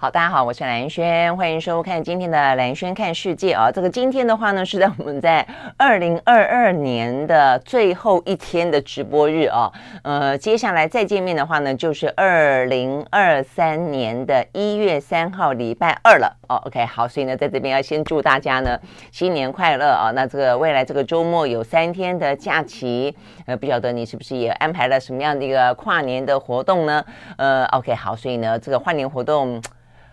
好，大家好，我是兰萱，欢迎收看今天的兰萱看世界啊。这个今天的话呢，是在我们在二零二二年的最后一天的直播日啊。呃，接下来再见面的话呢，就是二零二三年的一月三号礼拜二了哦。OK，好，所以呢，在这边要先祝大家呢新年快乐啊。那这个未来这个周末有三天的假期，呃，不晓得你是不是也安排了什么样的一个跨年的活动呢？呃，OK，好，所以呢，这个跨年活动。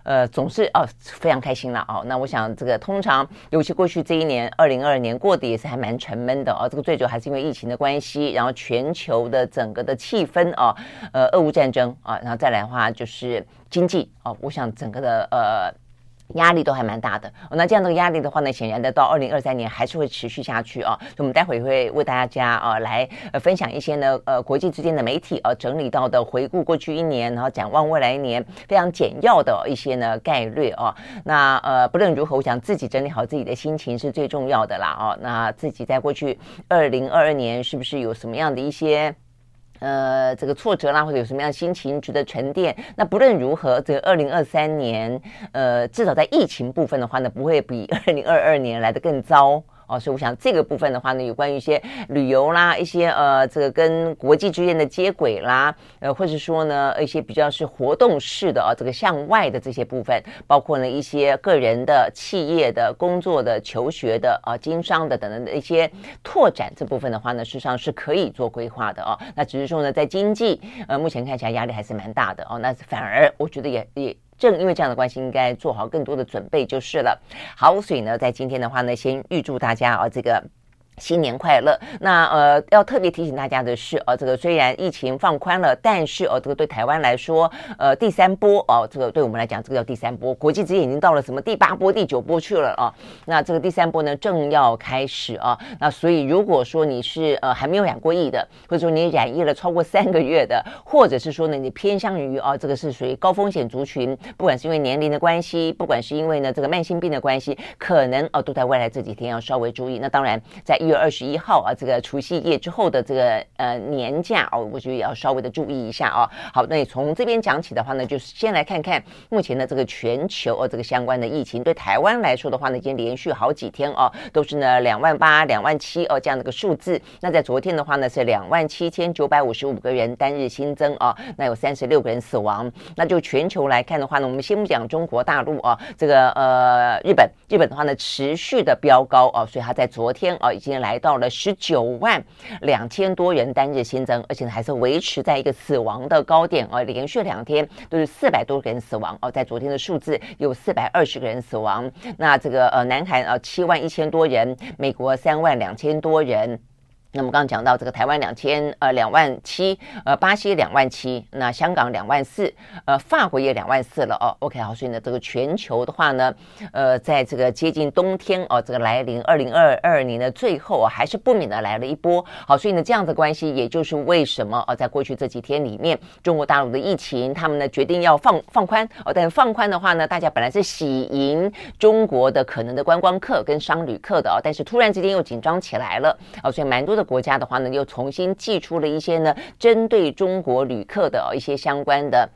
呃，总是哦，非常开心了哦。那我想，这个通常，尤其过去这一年，二零二二年过得也是还蛮沉闷的哦。这个最主要还是因为疫情的关系，然后全球的整个的气氛哦，呃，俄乌战争啊，然后再来的话就是经济哦。我想整个的呃。压力都还蛮大的，那这样的压力的话呢，显然的到二零二三年还是会持续下去啊。我们待会会为大家啊来分享一些呢呃国际之间的媒体啊整理到的回顾过去一年，然后展望未来一年非常简要的一些呢概略啊。那呃不论如何，我想自己整理好自己的心情是最重要的啦啊。那自己在过去二零二二年是不是有什么样的一些？呃，这个挫折啦，或者有什么样的心情值得沉淀？那不论如何，这个二零二三年，呃，至少在疫情部分的话呢，不会比二零二二年来得更糟。哦，所以我想这个部分的话呢，有关于一些旅游啦，一些呃，这个跟国际之间的接轨啦，呃，或者说呢，一些比较是活动式的啊，这个向外的这些部分，包括呢一些个人的、企业的、工作的、求学的啊、经商的等等的一些拓展，这部分的话呢，事实上是可以做规划的哦。那只是说呢，在经济呃目前看起来压力还是蛮大的哦。那反而我觉得也也。正因为这样的关系，应该做好更多的准备就是了。好，所以呢，在今天的话呢，先预祝大家啊，这个。新年快乐！那呃，要特别提醒大家的是，呃，这个虽然疫情放宽了，但是呃，这个对台湾来说，呃，第三波哦、呃，这个对我们来讲，这个叫第三波。国际之间已经到了什么第八波、第九波去了啊？那这个第三波呢，正要开始啊。那所以，如果说你是呃还没有染过疫的，或者说你染疫了超过三个月的，或者是说呢，你偏向于啊，这个是属于高风险族群，不管是因为年龄的关系，不管是因为呢这个慢性病的关系，可能哦、都在未来这几天要稍微注意。那当然在。一月二十一号啊，这个除夕夜之后的这个呃年假哦，我觉得也要稍微的注意一下哦。好，那你从这边讲起的话呢，就是先来看看目前的这个全球哦，这个相关的疫情，对台湾来说的话呢，已经连续好几天哦，都是呢两万八、两万七哦这样的一个数字。那在昨天的话呢，是两万七千九百五十五个人单日新增哦，那有三十六个人死亡。那就全球来看的话呢，我们先不讲中国大陆哦，这个呃日本，日本的话呢持续的飙高哦，所以它在昨天啊已经。来到了十九万两千多人单日新增，而且还是维持在一个死亡的高点哦，连续两天都是四百多个人死亡哦，在昨天的数字有四百二十个人死亡。那这个呃，南韩啊七万一千多人，美国三万两千多人。那么刚刚讲到这个台湾两千呃两万七，呃巴西两万七，那香港两万四，呃法国也两万四了哦。OK 好，所以呢这个全球的话呢，呃在这个接近冬天哦这个来临二零二二年的最后啊，还是不免的来了一波。好，所以呢这样的关系，也就是为什么哦在过去这几天里面，中国大陆的疫情他们呢决定要放放宽哦，但放宽的话呢，大家本来是喜迎中国的可能的观光客跟商旅客的哦，但是突然之间又紧张起来了哦，所以蛮多的。国家的话呢，又重新寄出了一些呢，针对中国旅客的一些相关的。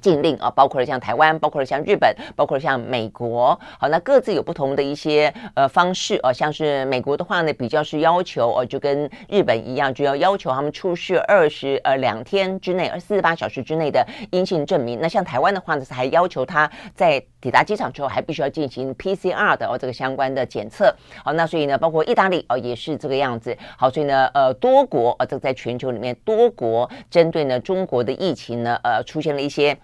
禁令啊，包括了像台湾，包括了像日本，包括了像美国，好，那各自有不同的一些呃方式啊，像是美国的话呢，比较是要求哦，就跟日本一样，就要要求他们出示二十呃两天之内，四十八小时之内的阴性证明。那像台湾的话呢，是还要求他在抵达机场之后，还必须要进行 PCR 的哦这个相关的检测。好，那所以呢，包括意大利哦也是这个样子。好，所以呢，呃，多国呃这个在全球里面多国针对呢中国的疫情呢，呃，出现了一些。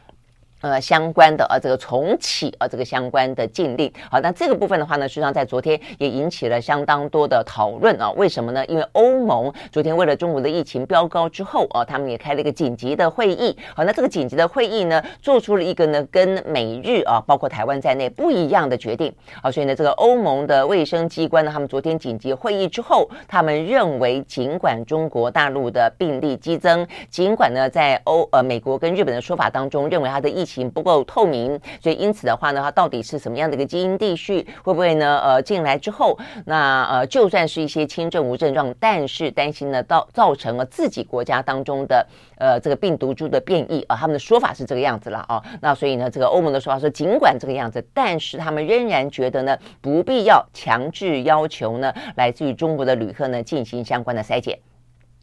呃，相关的啊，这个重启啊，这个相关的禁令，好，那这个部分的话呢，实际上在昨天也引起了相当多的讨论啊。为什么呢？因为欧盟昨天为了中国的疫情飙高之后啊，他们也开了一个紧急的会议。好，那这个紧急的会议呢，做出了一个呢跟美日啊，包括台湾在内不一样的决定。好，所以呢，这个欧盟的卫生机关呢，他们昨天紧急会议之后，他们认为，尽管中国大陆的病例激增，尽管呢在欧呃美国跟日本的说法当中，认为它的疫情不够透明，所以因此的话呢，它到底是什么样的一个基因地序，会不会呢？呃，进来之后，那呃，就算是一些轻症无症状，但是担心呢，到造成了自己国家当中的呃这个病毒株的变异啊，他们的说法是这个样子了啊。那所以呢，这个欧盟的说法说，尽管这个样子，但是他们仍然觉得呢，不必要强制要求呢，来自于中国的旅客呢进行相关的筛检。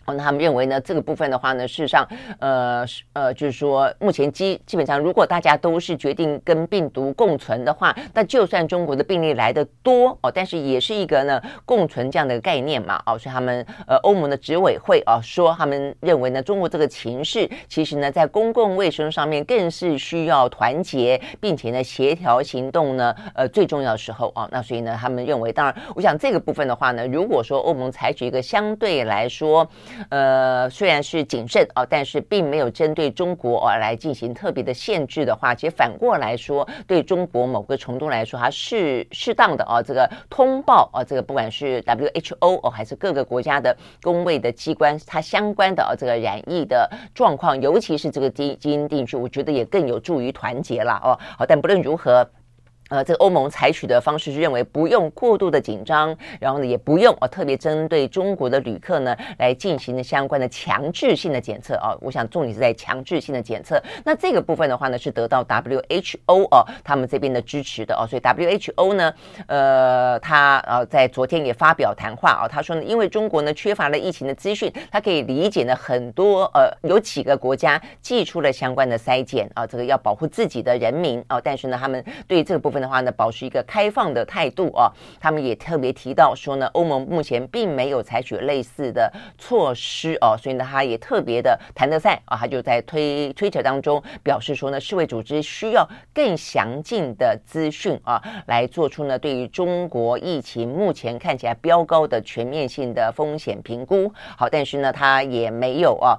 哦，那他们认为呢，这个部分的话呢，事实上，呃，呃，就是说，目前基基本上，如果大家都是决定跟病毒共存的话，那就算中国的病例来得多哦，但是也是一个呢共存这样的概念嘛，哦，所以他们呃欧盟的执委会啊说，他们认为呢，中国这个情势其实呢，在公共卫生上面更是需要团结，并且呢协调行动呢，呃，最重要的时候啊，那所以呢，他们认为，当然，我想这个部分的话呢，如果说欧盟采取一个相对来说。呃，虽然是谨慎啊，但是并没有针对中国哦来进行特别的限制的话，其实反过来说，对中国某个程度来说，它是适当的啊。这个通报啊，这个不管是 WHO 哦，还是各个国家的公卫的机关，它相关的啊这个染疫的状况，尤其是这个基基因定序，我觉得也更有助于团结了哦。好，但不论如何。呃，这个欧盟采取的方式是认为不用过度的紧张，然后呢，也不用啊特别针对中国的旅客呢来进行相关的强制性的检测啊。我想重点是在强制性的检测。那这个部分的话呢，是得到 WHO 哦他们这边的支持的哦。所以 WHO 呢，呃，他呃在昨天也发表谈话啊，他说呢，因为中国呢缺乏了疫情的资讯，他可以理解呢很多呃有几个国家寄出了相关的筛检啊，这个要保护自己的人民啊，但是呢，他们对这个部。的话呢，保持一个开放的态度啊。他们也特别提到说呢，欧盟目前并没有采取类似的措施哦，所以呢，他也特别的谭德赛啊，他就在推推特当中表示说呢，世卫组织需要更详尽的资讯啊，来做出呢对于中国疫情目前看起来飙高的全面性的风险评估。好，但是呢，他也没有啊。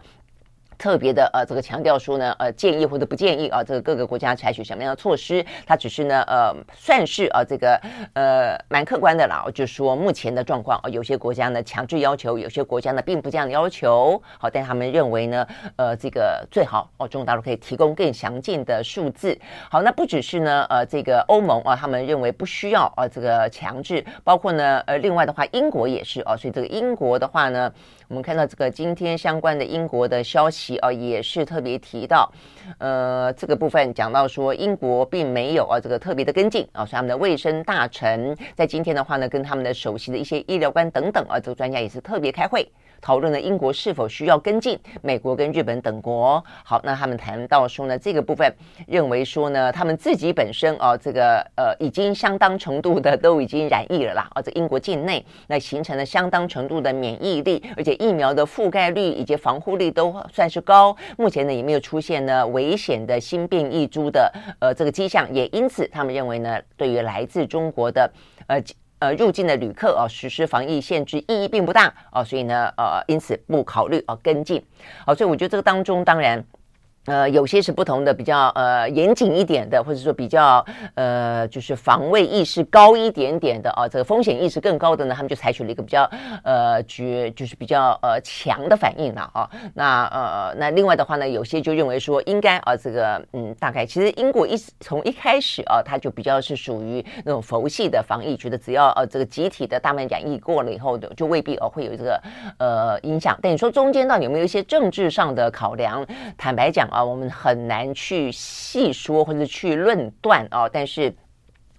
特别的呃，这个强调说呢，呃，建议或者不建议啊，这个各个国家采取什么样的措施？它只是呢，呃，算是啊，这个呃，蛮客观的啦。就是说目前的状况啊，有些国家呢强制要求，有些国家呢并不这样要求。好，但他们认为呢，呃，这个最好哦，中国大陆可以提供更详尽的数字。好，那不只是呢，呃，这个欧盟啊，他们认为不需要啊，这个强制，包括呢，呃，另外的话，英国也是啊，所以这个英国的话呢。我们看到这个今天相关的英国的消息啊，也是特别提到，呃，这个部分讲到说，英国并没有啊这个特别的跟进啊，所以他们的卫生大臣在今天的话呢，跟他们的首席的一些医疗官等等啊，这个专家也是特别开会。讨论了英国是否需要跟进美国跟日本等国。好，那他们谈到说呢，这个部分认为说呢，他们自己本身啊，这个呃已经相当程度的都已经染疫了啦，啊，在英国境内那形成了相当程度的免疫力，而且疫苗的覆盖率以及防护力都算是高。目前呢也没有出现呢危险的新变异株的呃这个迹象，也因此他们认为呢，对于来自中国的呃。呃，入境的旅客啊，实施防疫限制意义并不大啊，所以呢，呃，因此不考虑啊跟进。好，所以我觉得这个当中当然。呃，有些是不同的，比较呃严谨一点的，或者说比较呃就是防卫意识高一点点的啊，这个风险意识更高的呢，他们就采取了一个比较呃绝就是比较呃强的反应了啊。那呃那另外的话呢，有些就认为说应该啊这个嗯大概其实英国一从一开始啊，它就比较是属于那种佛系的防疫，觉得只要呃这个集体的大门染疫过了以后的，就未必哦会有这个呃影响。但你说中间到底有没有一些政治上的考量？坦白讲啊。我们很难去细说或者去论断啊，但是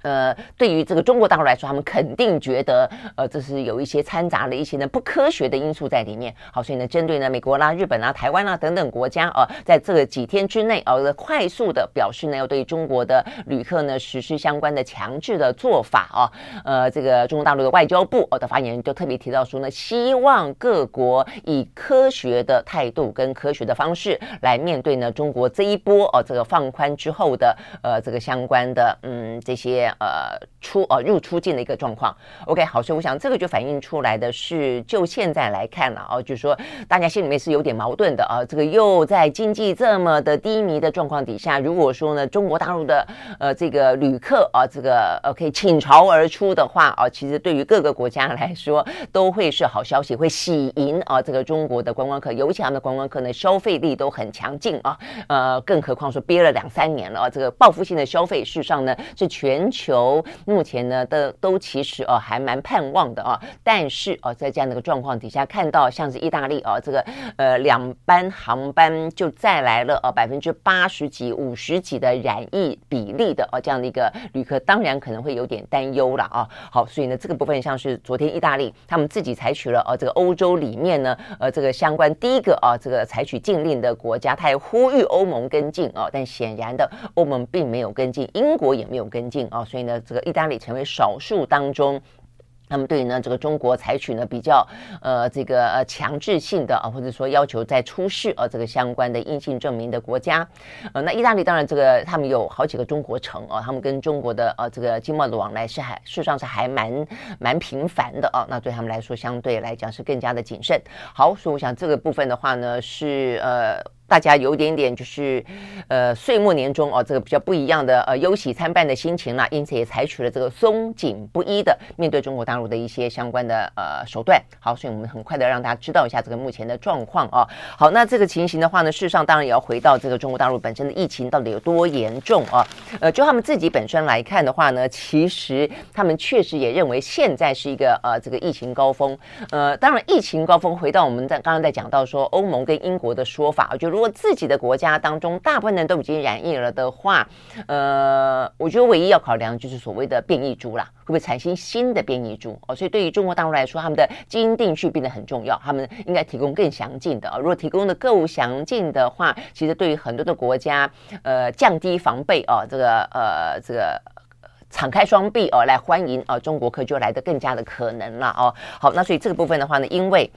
呃，对于这个中国大陆来说，他们肯定觉得，呃，这是有一些掺杂了一些呢不科学的因素在里面。好，所以呢，针对呢美国啦、日本啦、台湾啦等等国家，呃，在这个几天之内，呃，快速的表示呢，要对中国的旅客呢实施相关的强制的做法啊。呃，这个中国大陆的外交部哦的发言人就特别提到说呢，希望各国以科学的态度跟科学的方式来面对呢中国这一波哦，这个放宽之后的呃这个相关的嗯这些。呃，出呃入出境的一个状况，OK，好，所以我想这个就反映出来的是，就现在来看了啊，就是说大家心里面是有点矛盾的啊，这个又在经济这么的低迷的状况底下，如果说呢中国大陆的呃这个旅客啊，这个呃可以倾巢而出的话啊，其实对于各个国家来说都会是好消息，会喜迎啊这个中国的观光客，尤其他们的观光客呢消费力都很强劲啊，呃，更何况说憋了两三年了啊，这个报复性的消费，事实上呢是全球。目前呢都，都其实哦还蛮盼望的啊，但是哦在这样的一个状况底下，看到像是意大利哦这个呃两班航班就再来了哦百分之八十几五十几的染疫比例的哦这样的一个旅客，当然可能会有点担忧了啊。好，所以呢这个部分像是昨天意大利他们自己采取了哦这个欧洲里面呢呃这个相关第一个啊这个采取禁令的国家，他也呼吁欧盟跟进哦，但显然的欧盟并没有跟进，英国也没有跟进啊。所以呢，这个意大利成为少数当中，他们对于呢这个中国采取呢比较呃这个呃强制性的啊，或者说要求再出示呃这个相关的阴性证明的国家。呃，那意大利当然这个他们有好几个中国城啊，他们跟中国的呃这个经贸的往来是还事实上是还蛮蛮频繁的啊。那对他们来说，相对来讲是更加的谨慎。好，所以我想这个部分的话呢，是呃。大家有点点就是，呃，岁末年终哦，这个比较不一样的呃忧喜参半的心情啦，因此也采取了这个松紧不一的面对中国大陆的一些相关的呃手段。好，所以我们很快的让大家知道一下这个目前的状况啊。好，那这个情形的话呢，事实上当然也要回到这个中国大陆本身的疫情到底有多严重啊？呃，就他们自己本身来看的话呢，其实他们确实也认为现在是一个呃这个疫情高峰。呃，当然疫情高峰回到我们在刚刚在讲到说欧盟跟英国的说法，就。如果自己的国家当中大部分人都已经染疫了的话，呃，我觉得唯一要考量就是所谓的变异株啦，会不会产生新的变异株？哦，所以对于中国大陆来说，他们的基因定序变得很重要，他们应该提供更详尽的。如果提供的够详尽的话，其实对于很多的国家，呃，降低防备哦，这个呃，这个敞开双臂哦，来欢迎哦中国客就来得更加的可能了哦。好，那所以这个部分的话呢，因为。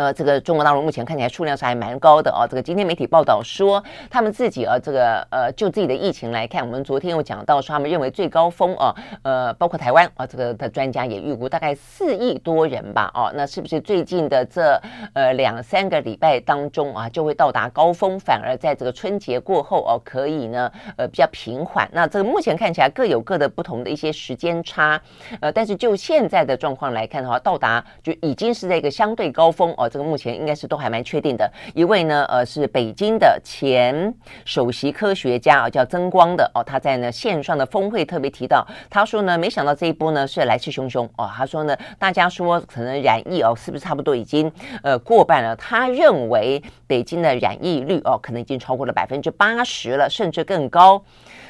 呃，这个中国大陆目前看起来数量是还蛮高的哦。这个今天媒体报道说，他们自己啊，这个呃，就自己的疫情来看，我们昨天有讲到说，他们认为最高峰啊，呃，包括台湾啊，这个的专家也预估大概四亿多人吧，哦，那是不是最近的这呃两三个礼拜当中啊，就会到达高峰，反而在这个春节过后哦，可以呢，呃，比较平缓。那这个目前看起来各有各的不同的一些时间差，呃，但是就现在的状况来看的话，到达就已经是在一个相对高峰哦。这个目前应该是都还蛮确定的。一位呢，呃，是北京的前首席科学家啊，叫曾光的哦。他在呢线上的峰会特别提到，他说呢，没想到这一波呢是来势汹汹哦。他说呢，大家说可能染疫哦，是不是差不多已经呃过半了？他认为北京的染疫率哦，可能已经超过了百分之八十了，甚至更高。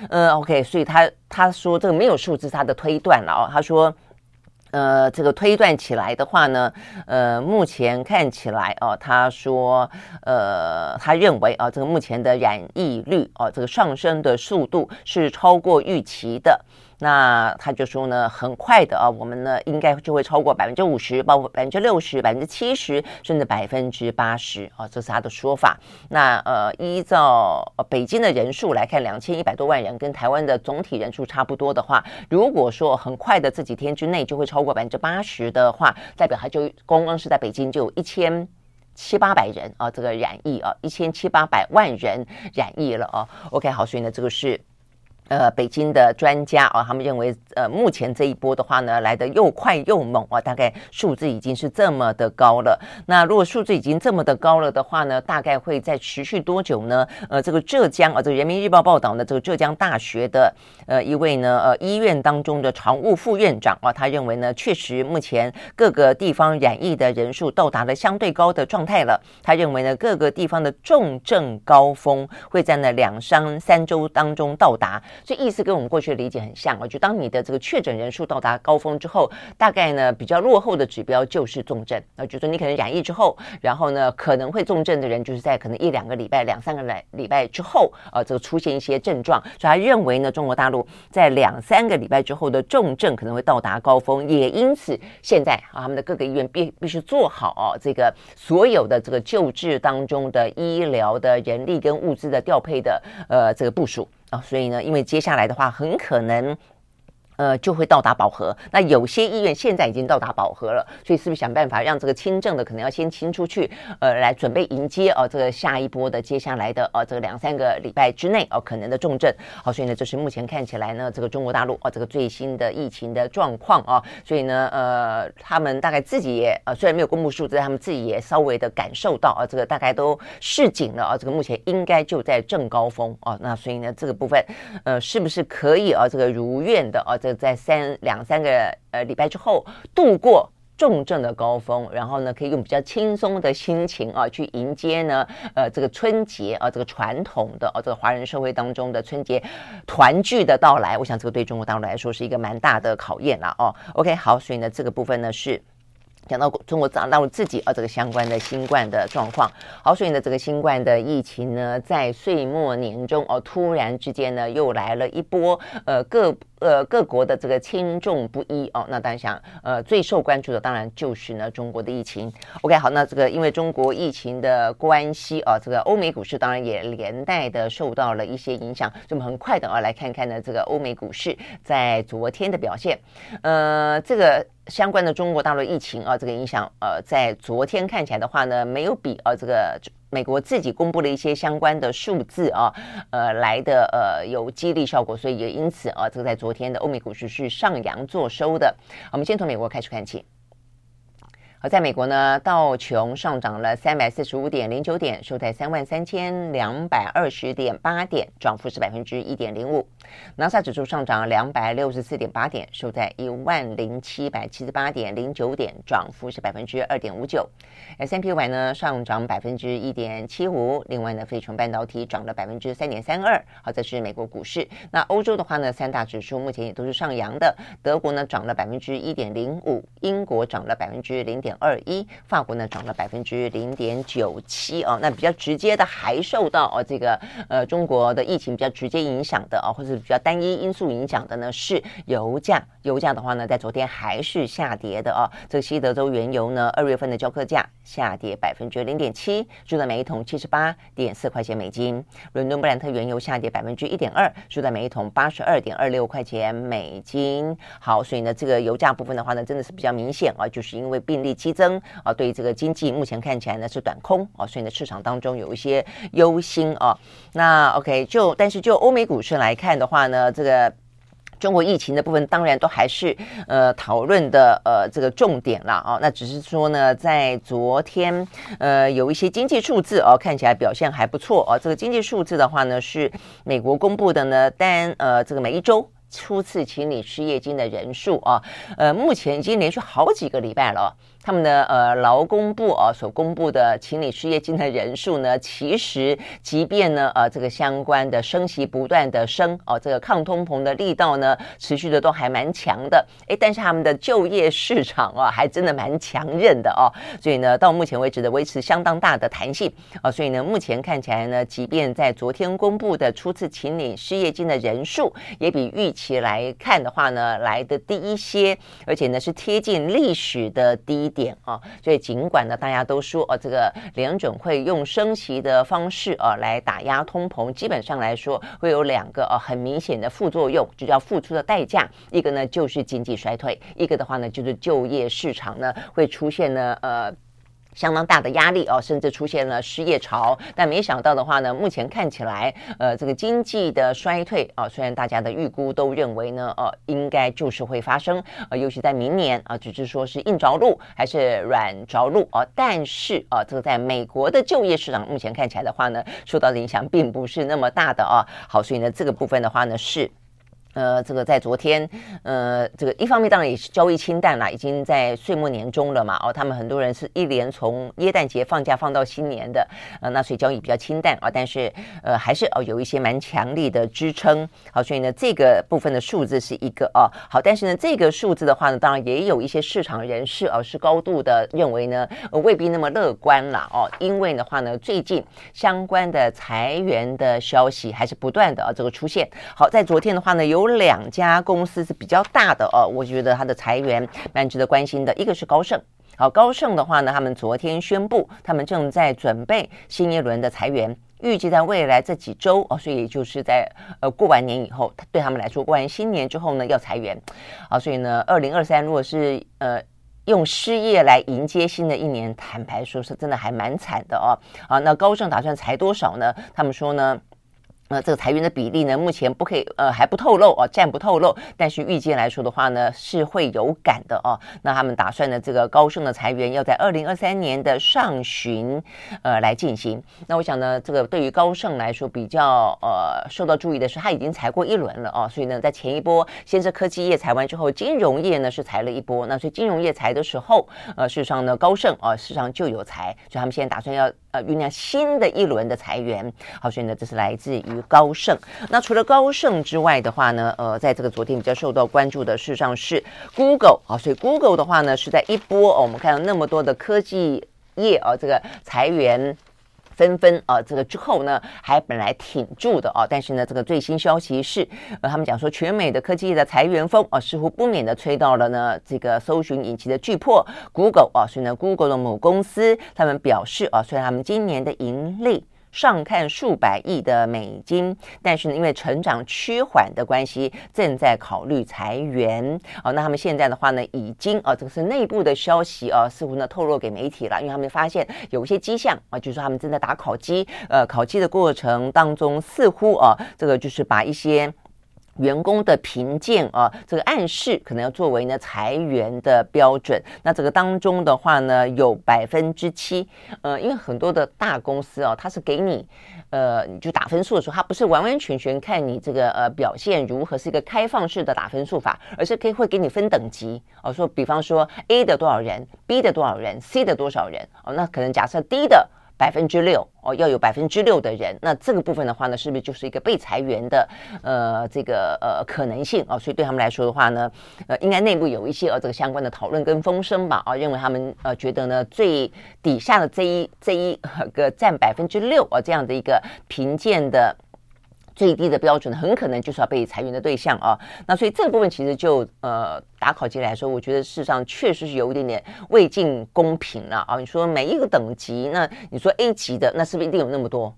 呃，OK，所以他他说这个没有数字，他的推断了哦。他说。呃，这个推断起来的话呢，呃，目前看起来哦，他说，呃，他认为啊，这个目前的染疫率哦，这个上升的速度是超过预期的。那他就说呢，很快的啊，我们呢应该就会超过百分之五十，包括百分之六十、百分之七十，甚至百分之八十啊，这是他的说法。那呃，依照北京的人数来看，两千一百多万人，跟台湾的总体人数差不多的话，如果说很快的这几天之内就会超过百分之八十的话，代表他就刚刚是在北京就有一千七八百人啊，这个染疫啊，一千七八百万人染疫了啊。OK，好，所以呢，这个是。呃，北京的专家啊，他们认为，呃，目前这一波的话呢，来的又快又猛啊，大概数字已经是这么的高了。那如果数字已经这么的高了的话呢，大概会在持续多久呢？呃，这个浙江啊，这个人民日报报道呢，这个浙江大学的呃一位呢，呃，医院当中的常务副院长啊，他认为呢，确实目前各个地方染疫的人数到达了相对高的状态了。他认为呢，各个地方的重症高峰会在那两三三周当中到达。所以意思跟我们过去的理解很像啊，就当你的这个确诊人数到达高峰之后，大概呢比较落后的指标就是重症啊，就说你可能染疫之后，然后呢可能会重症的人就是在可能一两个礼拜、两三个来礼拜之后，呃，这个出现一些症状，所以他认为呢，中国大陆在两三个礼拜之后的重症可能会到达高峰，也因此现在啊，他们的各个医院必必须做好哦，这个所有的这个救治当中的医疗的人力跟物资的调配的呃这个部署啊，所以呢，因为接下来的话很可能。呃，就会到达饱和。那有些医院现在已经到达饱和了，所以是不是想办法让这个轻症的可能要先清出去，呃，来准备迎接哦、这个下一波的接下来的呃这个两三个礼拜之内哦、可能的重症。好，所以呢，这是目前看起来呢这个中国大陆哦、这个最新的疫情的状况啊。所以呢，呃，他们大概自己也呃虽然没有公布数字，他们自己也稍微的感受到啊、这个大概都示警了啊、这个目前应该就在正高峰啊、那所以呢，这个部分呃是不是可以啊、这个如愿的啊？这在三两三个呃礼拜之后度过重症的高峰，然后呢，可以用比较轻松的心情啊去迎接呢呃这个春节啊这个传统的啊这个华人社会当中的春节团聚的到来，我想这个对中国大陆来说是一个蛮大的考验了哦。OK，好，所以呢这个部分呢是。讲到中国大陆自己啊，这个相关的新冠的状况，好，所以呢，这个新冠的疫情呢，在岁末年终哦，突然之间呢，又来了一波，呃，各呃各国的这个轻重不一哦。那大家想，呃，最受关注的当然就是呢中国的疫情。OK，好，那这个因为中国疫情的关系啊，这个欧美股市当然也连带的受到了一些影响。就我们很快的啊，来看看呢这个欧美股市在昨天的表现，呃，这个。相关的中国大陆疫情啊，这个影响呃，在昨天看起来的话呢，没有比呃这个美国自己公布了一些相关的数字啊，呃来的呃有激励效果，所以也因此啊，这个在昨天的欧美股市是上扬做收的。我们先从美国开始看起。而在美国呢，道琼上涨了三百四十五点零九点，收在三万三千两百二十点八点，涨幅是百分之一点零五。纳斯达克指数上涨两百六十四点八点，收在一万零七百七十八点零九点，涨幅是百分之二点五九。S&P 五百呢上涨百分之一点七五，另外呢，费城半导体涨了百分之三点三二。好，这是美国股市。那欧洲的话呢，三大指数目前也都是上扬的。德国呢涨了百分之一点零五，英国涨了百分之零点。二一，法国呢涨了百分之零点九七哦，那比较直接的还受到哦这个呃中国的疫情比较直接影响的啊，或者比较单一因素影响的呢是油价，油价的话呢在昨天还是下跌的哦，这个西德州原油呢二月份的交割价下跌百分之零点七，收在每一桶七十八点四块钱美金，伦敦布兰特原油下跌百分之一点二，收在每一桶八十二点二六块钱美金。好，所以呢这个油价部分的话呢真的是比较明显啊，就是因为病例激增啊，对这个经济目前看起来呢是短空啊，所以呢市场当中有一些忧心啊。那 OK，就但是就欧美股市来看的话呢，这个中国疫情的部分当然都还是呃讨论的呃这个重点了啊。那只是说呢，在昨天呃有一些经济数字哦，看起来表现还不错哦。这个经济数字的话呢，是美国公布的呢，但呃这个每一周。初次请你失业金的人数啊，呃，目前已经连续好几个礼拜了。他们的呃劳工部啊所公布的请领失业金的人数呢，其实即便呢呃这个相关的升息不断的升哦，这个抗通膨的力道呢持续的都还蛮强的，诶，但是他们的就业市场啊还真的蛮强韧的哦，所以呢到目前为止的维持相当大的弹性啊，所以呢目前看起来呢，即便在昨天公布的初次请领失业金的人数也比预期来看的话呢来的低一些，而且呢是贴近历史的低点啊，所以尽管呢，大家都说哦，这个联准会用升息的方式啊来打压通膨，基本上来说会有两个啊很明显的副作用，就叫付出的代价。一个呢就是经济衰退，一个的话呢就是就业市场呢会出现呢呃。相当大的压力哦，甚至出现了失业潮。但没想到的话呢，目前看起来，呃，这个经济的衰退啊，虽然大家的预估都认为呢，呃，应该就是会发生，呃，尤其在明年啊，只是说是硬着陆还是软着陆啊，但是啊，这个在美国的就业市场目前看起来的话呢，受到的影响并不是那么大的啊。好，所以呢，这个部分的话呢是。呃，这个在昨天，呃，这个一方面当然也是交易清淡了，已经在岁末年终了嘛。哦，他们很多人是一连从耶诞节放假放到新年的，呃，那所以交易比较清淡啊。但是呃，还是哦有一些蛮强力的支撑。好，所以呢，这个部分的数字是一个哦。好，但是呢，这个数字的话呢，当然也有一些市场人士哦是高度的认为呢，呃，未必那么乐观了哦。因为的话呢，最近相关的裁员的消息还是不断的啊这个出现。好，在昨天的话呢，有。有两家公司是比较大的哦，我觉得它的裁员蛮值得关心的。一个是高盛，好，高盛的话呢，他们昨天宣布，他们正在准备新一轮的裁员，预计在未来这几周哦，所以就是在呃过完年以后，对他们来说，过完新年之后呢要裁员，好，所以呢，二零二三如果是呃用失业来迎接新的一年，坦白说是真的还蛮惨的哦。好，那高盛打算裁多少呢？他们说呢？那这个裁员的比例呢，目前不可以，呃，还不透露哦，暂不透露。但是预计来说的话呢，是会有感的哦。那他们打算呢，这个高盛的裁员要在二零二三年的上旬，呃，来进行。那我想呢，这个对于高盛来说比较呃受到注意的是，他已经裁过一轮了哦。所以呢，在前一波先是科技业裁完之后，金融业呢是裁了一波。那所以金融业裁的时候，呃，事实上呢，高盛啊，事实上就有裁，所以他们现在打算要。呃，酝酿新的一轮的裁员，好，所以呢，这是来自于高盛。那除了高盛之外的话呢，呃，在这个昨天比较受到关注的，事实上是 Google 啊，所以 Google 的话呢，是在一波哦，我们看到那么多的科技业啊，这个裁员。纷纷啊，这个之后呢，还本来挺住的啊，但是呢，这个最新消息是，呃，他们讲说，全美的科技的裁员风啊，似乎不免的吹到了呢这个搜寻引擎的巨破 Google 啊，所以呢，Google 的母公司他们表示啊，虽然他们今年的盈利。上看数百亿的美金，但是呢，因为成长趋缓的关系，正在考虑裁员。哦，那他们现在的话呢，已经啊，这个是内部的消息啊，似乎呢透露给媒体了，因为他们发现有一些迹象啊，就是说他们正在打考绩，呃，考绩的过程当中，似乎啊，这个就是把一些。员工的评鉴啊，这个暗示可能要作为呢裁员的标准。那这个当中的话呢，有百分之七，呃，因为很多的大公司啊，它是给你，呃，就打分数的时候，它不是完完全全看你这个呃表现如何，是一个开放式的打分数法，而是可以会给你分等级哦，说比方说 A 的多少人，B 的多少人，C 的多少人哦，那可能假设低的。百分之六哦，要有百分之六的人，那这个部分的话呢，是不是就是一个被裁员的呃这个呃可能性哦？所以对他们来说的话呢，呃，应该内部有一些呃这个相关的讨论跟风声吧啊，认为他们呃觉得呢最底下的这一这一个占百分之六啊这样的一个评鉴的。最低的标准很可能就是要被裁员的对象啊，那所以这个部分其实就呃打考绩来说，我觉得事实上确实是有一点点未尽公平了啊。你说每一个等级，那你说 A 级的，那是不是一定有那么多？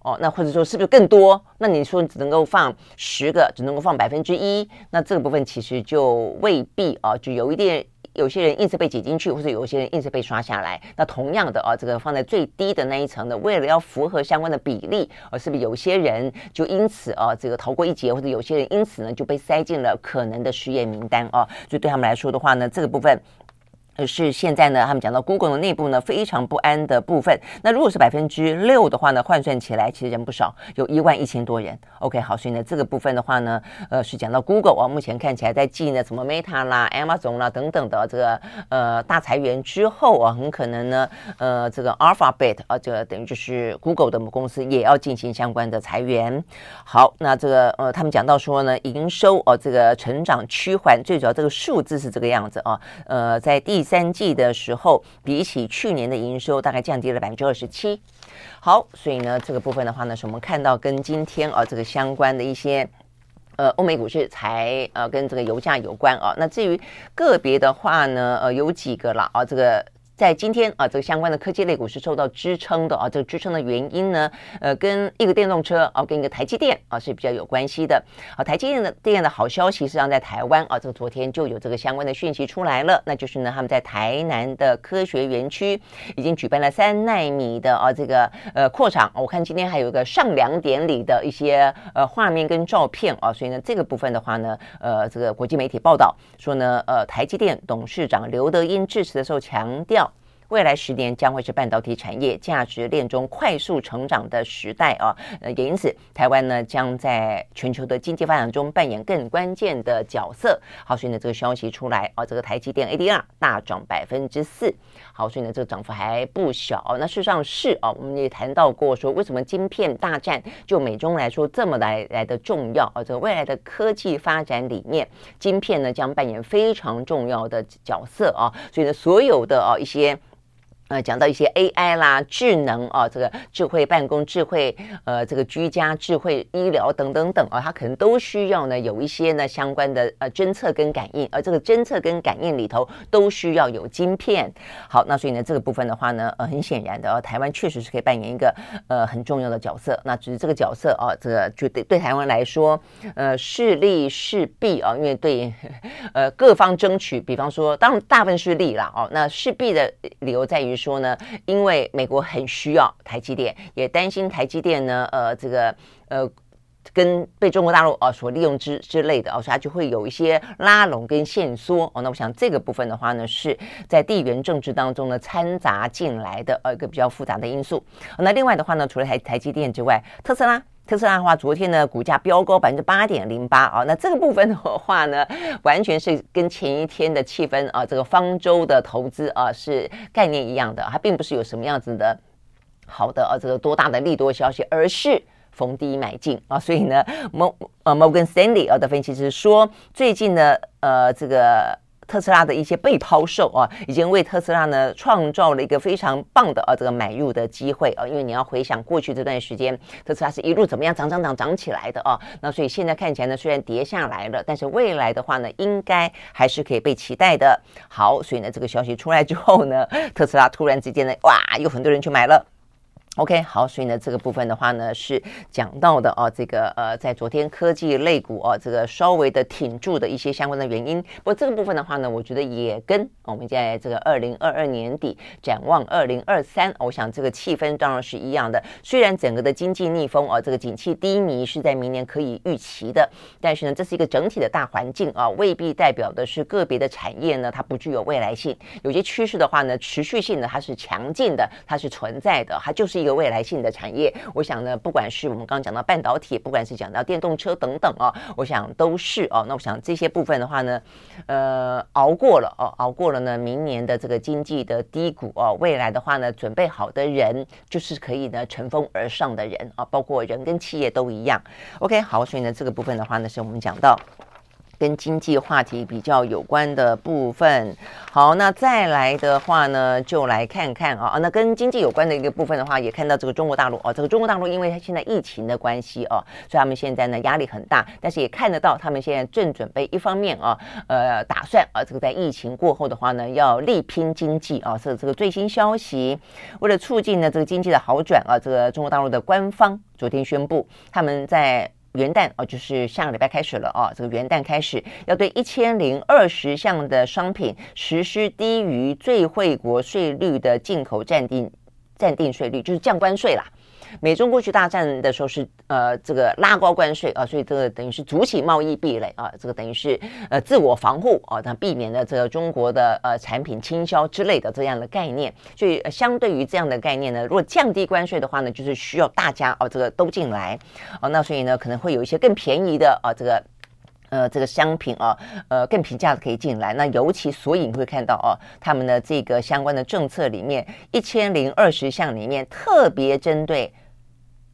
哦，那或者说是不是更多？那你说你只能够放十个，只能够放百分之一，那这个部分其实就未必啊，就有一点。有些人一直被挤进去，或者有些人一直被刷下来。那同样的啊，这个放在最低的那一层的，为了要符合相关的比例，而是不是有些人就因此啊，这个逃过一劫，或者有些人因此呢就被塞进了可能的失业名单啊？所以对他们来说的话呢，这个部分。呃，是现在呢，他们讲到 Google 的内部呢非常不安的部分。那如果是百分之六的话呢，换算起来其实人不少，有一万一千多人。OK，好，所以呢这个部分的话呢，呃，是讲到 Google 啊，目前看起来在继呢什么 Meta 啦、Amazon 啦等等的这个呃大裁员之后啊，很可能呢，呃，这个 Alphabet 啊，这个等于就是 Google 的母公司也要进行相关的裁员。好，那这个呃，他们讲到说呢，营收哦、这个成长趋缓，最主要这个数字是这个样子啊，呃，在第。三季的时候，比起去年的营收大概降低了百分之二十七。好，所以呢，这个部分的话呢，是我们看到跟今天啊这个相关的一些呃欧美股市才呃跟这个油价有关啊。那至于个别的话呢，呃有几个了啊这个。在今天啊，这个相关的科技类股是受到支撑的啊。这个支撑的原因呢，呃，跟一个电动车啊，跟一个台积电啊是比较有关系的。啊，台积电的电的好消息实际上在台湾啊，这个昨天就有这个相关的讯息出来了，那就是呢，他们在台南的科学园区已经举办了三纳米的啊这个呃扩厂。我看今天还有一个上梁典礼的一些呃画面跟照片啊，所以呢，这个部分的话呢，呃，这个国际媒体报道说呢，呃，台积电董事长刘德英致辞的时候强调。未来十年将会是半导体产业价值链中快速成长的时代啊，呃，也因此台湾呢将在全球的经济发展中扮演更关键的角色。好，所以呢这个消息出来啊，这个台积电 ADR 大涨百分之四。好，所以呢这个涨幅还不小。那事实上是啊，我们也谈到过说，为什么晶片大战就美中来说这么来来的重要啊？这个未来的科技发展里面，晶片呢将扮演非常重要的角色啊。所以呢，所有的啊一些。呃，讲到一些 AI 啦、智能啊，这个智慧办公、智慧呃，这个居家、智慧医疗等等等啊，它可能都需要呢有一些呢相关的呃侦测跟感应，而这个侦测跟感应里头都需要有晶片。好，那所以呢这个部分的话呢，呃，很显然的，呃，台湾确实是可以扮演一个呃很重要的角色。那只是这个角色啊，这个就对对台湾来说，呃，势利势弊啊，因为对呃各方争取，比方说，当然大部分是利啦哦，那势弊的理由在于。说呢，因为美国很需要台积电，也担心台积电呢，呃，这个呃，跟被中国大陆啊、所利用之之类的哦，所以它就会有一些拉拢跟限缩哦。那我想这个部分的话呢，是在地缘政治当中呢掺杂进来的呃一个比较复杂的因素。那另外的话呢，除了台台积电之外，特斯拉。特斯拉的话，昨天呢股价飙高百分之八点零八啊，那这个部分的话呢，完全是跟前一天的气氛啊，这个方舟的投资啊是概念一样的，它并不是有什么样子的好的啊，这个多大的利多消息，而是逢低买进啊，所以呢，摩呃摩根斯丹利啊的分析师说，最近呢呃这个。特斯拉的一些被抛售啊，已经为特斯拉呢创造了一个非常棒的啊这个买入的机会啊，因为你要回想过去这段时间，特斯拉是一路怎么样涨涨涨涨起来的啊，那所以现在看起来呢，虽然跌下来了，但是未来的话呢，应该还是可以被期待的。好，所以呢，这个消息出来之后呢，特斯拉突然之间呢，哇，有很多人去买了。OK，好，所以呢，这个部分的话呢，是讲到的哦，这个呃，在昨天科技类股哦，这个稍微的挺住的一些相关的原因。不过这个部分的话呢，我觉得也跟我们在这个二零二二年底展望二零二三，我想这个气氛当然是一样的。虽然整个的经济逆风啊，这个景气低迷是在明年可以预期的，但是呢，这是一个整体的大环境啊，未必代表的是个别的产业呢，它不具有未来性。有些趋势的话呢，持续性的它是强劲的，它是存在的，它就是。一个未来性的产业，我想呢，不管是我们刚刚讲到半导体，不管是讲到电动车等等哦，我想都是哦。那我想这些部分的话呢，呃，熬过了哦，熬过了呢，明年的这个经济的低谷哦，未来的话呢，准备好的人就是可以呢乘风而上的人啊，包括人跟企业都一样。OK，好，所以呢，这个部分的话呢，是我们讲到。跟经济话题比较有关的部分，好，那再来的话呢，就来看看啊，那跟经济有关的一个部分的话，也看到这个中国大陆哦，这个中国大陆因为它现在疫情的关系哦，所以他们现在呢压力很大，但是也看得到他们现在正准备一方面啊，呃，打算啊，这个在疫情过后的话呢，要力拼经济啊，是这个最新消息，为了促进呢这个经济的好转啊，这个中国大陆的官方昨天宣布，他们在。元旦哦，就是下个礼拜开始了哦。这个元旦开始要对一千零二十项的商品实施低于最惠国税率的进口暂定暂定税率，就是降关税啦。美中过去大战的时候是呃这个拉高关税啊，所以这个等于是筑起贸易壁垒啊，这个等于是呃自我防护啊，那避免了这个中国的呃产品倾销之类的这样的概念。所以相对于这样的概念呢，如果降低关税的话呢，就是需要大家哦这个都进来哦，那所以呢可能会有一些更便宜的啊这个呃这个商品啊呃更平价的可以进来。那尤其所以你会看到哦，他们的这个相关的政策里面一千零二十项里面特别针对。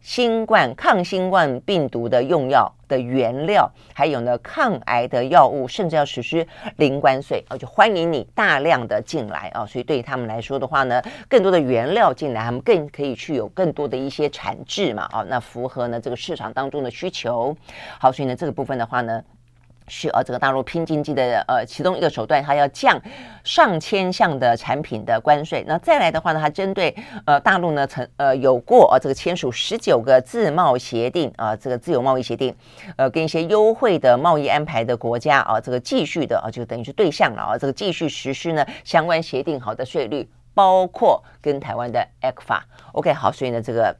新冠抗新冠病毒的用药的原料，还有呢抗癌的药物，甚至要实施零关税啊，就欢迎你大量的进来啊，所以对于他们来说的话呢，更多的原料进来，他们更可以去有更多的一些产制嘛啊，那符合呢这个市场当中的需求。好，所以呢这个部分的话呢。是呃，这个大陆拼经济的呃其中一个手段，它要降上千项的产品的关税。那再来的话呢，它针对呃大陆呢曾呃有过啊、呃、这个签署十九个自贸协定啊、呃，这个自由贸易协定，呃跟一些优惠的贸易安排的国家啊、呃，这个继续的啊、呃、就等于是对象了啊，这个继续实施呢相关协定好的税率，包括跟台湾的 ECFA。OK，好，所以呢这个。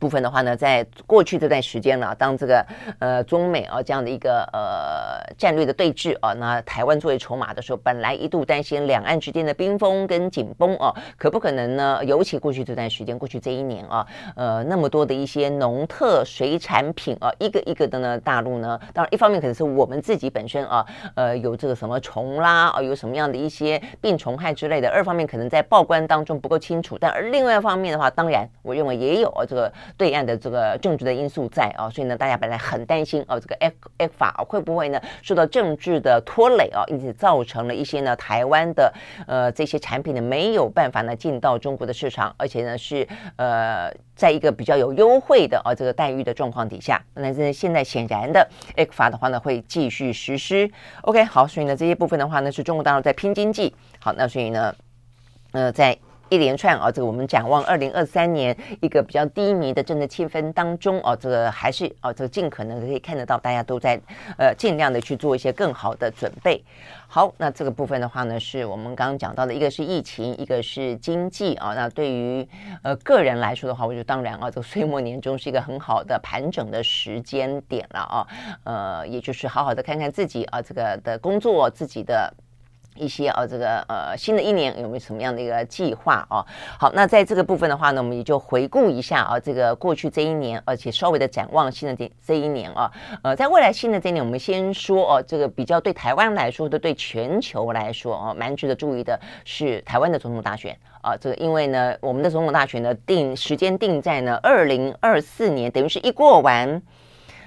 部分的话呢，在过去这段时间了，当这个呃中美啊这样的一个呃战略的对峙啊，那台湾作为筹码的时候，本来一度担心两岸之间的冰封跟紧绷啊，可不可能呢？尤其过去这段时间，过去这一年啊，呃那么多的一些农特水产品啊，一个一个的呢，大陆呢，当然一方面可能是我们自己本身啊，呃有这个什么虫啦啊，有什么样的一些病虫害之类的；二方面可能在报关当中不够清楚，但而另外一方面的话，当然我认为也有啊这个。对岸的这个政治的因素在啊，所以呢，大家本来很担心哦，这个 ECFA 会不会呢受到政治的拖累啊，因此造成了一些呢台湾的呃这些产品呢没有办法呢进到中国的市场，而且呢是呃在一个比较有优惠的啊这个待遇的状况底下，那这现在显然的 ECFA 的话呢会继续实施。OK，好，所以呢这些部分的话呢是中国大陆在拼经济。好，那所以呢呃在。一连串啊，这个我们展望二零二三年一个比较低迷的政治气氛当中啊，这个还是啊，这个尽可能可以看得到，大家都在呃尽量的去做一些更好的准备。好，那这个部分的话呢，是我们刚刚讲到的，一个是疫情，一个是经济啊。那对于呃个人来说的话，我觉得当然啊，这个岁末年终是一个很好的盘整的时间点了啊。呃，也就是好好的看看自己啊，这个的工作，自己的。一些啊，这个呃，新的一年有没有什么样的一个计划啊？好，那在这个部分的话呢，我们也就回顾一下啊，这个过去这一年，而且稍微的展望新的这这一年啊。呃，在未来新的这一年，我们先说哦，这个比较对台湾来说的，对全球来说哦，蛮值得注意的是台湾的总统大选啊。这个因为呢，我们的总统大选呢定时间定在呢二零二四年，等于是一过完。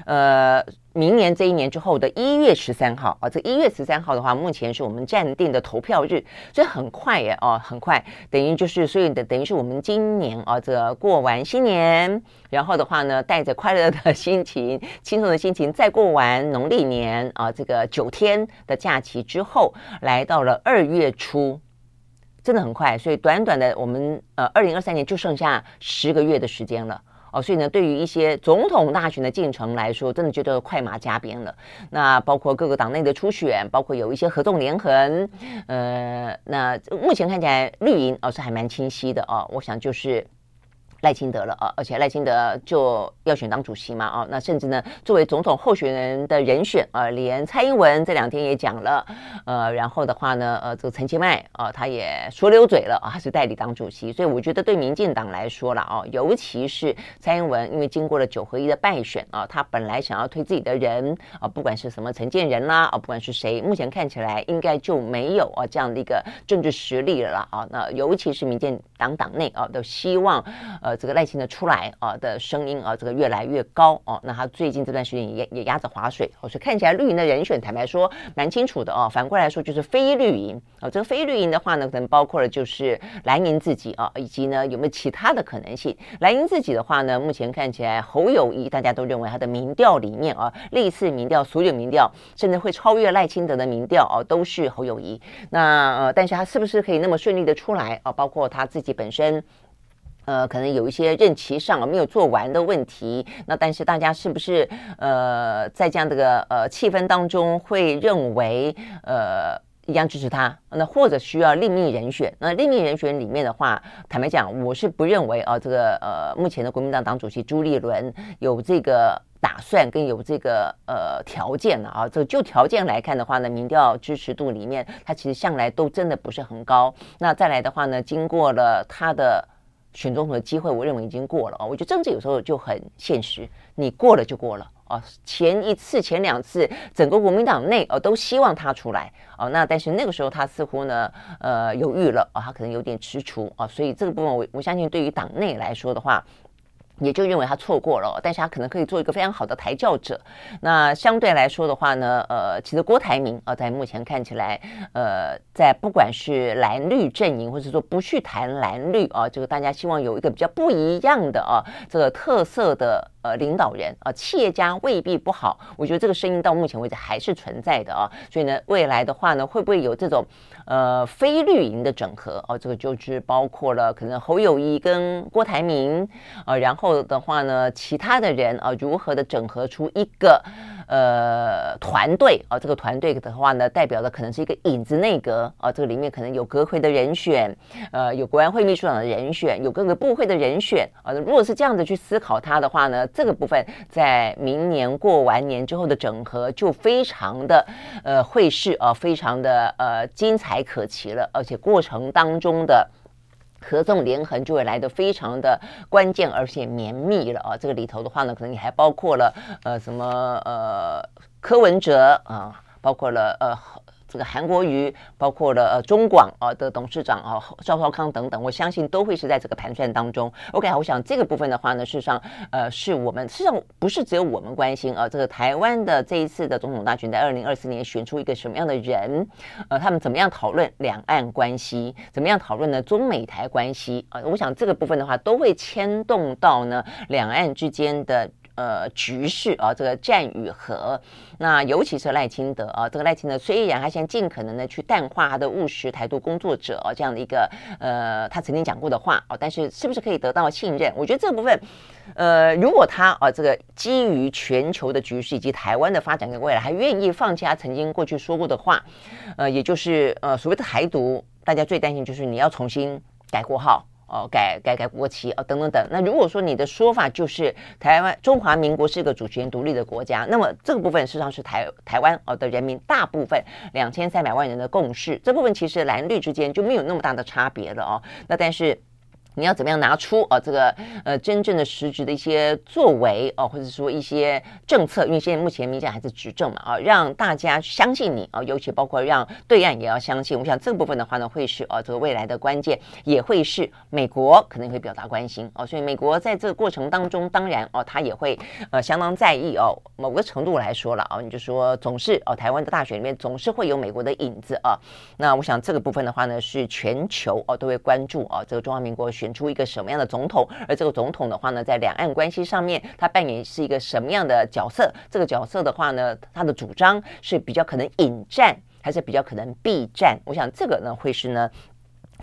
呃，明年这一年之后的一月十三号啊，这一月十三号的话，目前是我们暂定的投票日，所以很快耶，哦，很快，等于就是，所以等等于是我们今年啊，这过完新年，然后的话呢，带着快乐的心情、轻松的心情，再过完农历年啊，这个九天的假期之后，来到了二月初，真的很快，所以短短的我们呃，二零二三年就剩下十个月的时间了。哦，所以呢，对于一些总统大选的进程来说，真的觉得快马加鞭了。那包括各个党内的初选，包括有一些合纵连横，呃，那目前看起来绿营哦是还蛮清晰的哦。我想就是。赖清德了啊，而且赖清德就要选当主席嘛啊，那甚至呢，作为总统候选人的人选啊，连蔡英文这两天也讲了，呃，然后的话呢，呃，这个陈其迈啊，他也说溜嘴了啊，他是代理当主席，所以我觉得对民进党来说了啊，尤其是蔡英文，因为经过了九合一的败选啊，他本来想要推自己的人啊，不管是什么陈建仁啦啊，不管是谁，目前看起来应该就没有啊这样的一个政治实力了啊，那尤其是民进党党内啊，都希望呃。这个赖清德出来啊的声音啊，这个越来越高哦。那他最近这段时间也也压着划水，所以看起来绿营的人选，坦白说蛮清楚的哦。反过来说就是非绿营啊，这个非绿营的话呢，可能包括了就是蓝营自己啊，以及呢有没有其他的可能性？蓝营自己的话呢，目前看起来侯友谊大家都认为他的民调里面啊，历次民调所有民调甚至会超越赖清德的民调啊，都是侯友谊。那呃，但是他是不是可以那么顺利的出来啊？包括他自己本身。呃，可能有一些任期上没有做完的问题，那但是大家是不是呃在这样的个呃气氛当中会认为呃一样支持他？那或者需要另觅人选？那另觅人选里面的话，坦白讲，我是不认为啊、这个呃目前的国民党党主席朱立伦有这个打算跟有这个呃条件的啊。这就条件来看的话呢，民调支持度里面，他其实向来都真的不是很高。那再来的话呢，经过了他的。选总统的机会，我认为已经过了啊！我觉得政治有时候就很现实，你过了就过了啊。前一次、前两次，整个国民党内哦都希望他出来哦，那但是那个时候他似乎呢，呃，犹豫了啊，他可能有点踟蹰啊，所以这个部分我我相信对于党内来说的话。也就认为他错过了，但是他可能可以做一个非常好的抬轿者。那相对来说的话呢，呃，其实郭台铭啊，在目前看起来，呃，在不管是蓝绿阵营，或者说不去谈蓝绿啊，这个大家希望有一个比较不一样的啊，这个特色的。呃，领导人啊，企业家未必不好，我觉得这个声音到目前为止还是存在的啊。所以呢，未来的话呢，会不会有这种呃非绿营的整合？哦，这个就是包括了可能侯友谊跟郭台铭啊，然后的话呢，其他的人啊，如何的整合出一个呃团队啊，这个团队的话呢，代表的可能是一个影子内阁啊，这个里面可能有阁揆的人选，呃，有国安会秘书长的人选，有各个部会的人选啊。如果是这样子去思考它的话呢，这个部分在明年过完年之后的整合就非常的呃会是啊，非常的呃精彩可期了，而且过程当中的。合纵连横就会来得非常的关键，而且绵密了啊！这个里头的话呢，可能你还包括了呃什么呃柯文哲啊，包括了呃。这个韩国瑜，包括了呃中广啊的董事长啊赵少康等等，我相信都会是在这个盘算当中。OK，我想这个部分的话呢，事实上呃是我们事实上不是只有我们关心啊，这个台湾的这一次的总统大选，在二零二四年选出一个什么样的人？呃，他们怎么样讨论两岸关系？怎么样讨论呢？中美台关系啊？我想这个部分的话，都会牵动到呢两岸之间的。呃，局势啊，这个战与和，那尤其是赖清德啊，这个赖清德虽然他现在尽可能的去淡化他的务实台独工作者这样的一个呃，他曾经讲过的话哦，但是是不是可以得到信任？我觉得这部分，呃，如果他啊，这个基于全球的局势以及台湾的发展跟未来，还愿意放弃他曾经过去说过的话，呃，也就是呃，所谓的台独，大家最担心就是你要重新改过号。哦，改改改国旗哦，等等等。那如果说你的说法就是台湾中华民国是一个主权独立的国家，那么这个部分事实上是台台湾哦的人民大部分两千三百万人的共识。这部分其实蓝绿之间就没有那么大的差别了哦。那但是。你要怎么样拿出啊这个呃真正的实质的一些作为哦，或者说一些政策，因为现在目前民进还是执政嘛啊，让大家相信你啊，尤其包括让对岸也要相信。我想这个部分的话呢，会是啊这个未来的关键，也会是美国可能会表达关心哦。所以美国在这个过程当中，当然哦，他也会呃相当在意哦。某个程度来说了啊，你就说总是哦，台湾的大选里面总是会有美国的影子啊。那我想这个部分的话呢，是全球哦都会关注啊，这个中华民国。选选出一个什么样的总统，而这个总统的话呢，在两岸关系上面，他扮演是一个什么样的角色？这个角色的话呢，他的主张是比较可能引战，还是比较可能避战？我想这个呢，会是呢。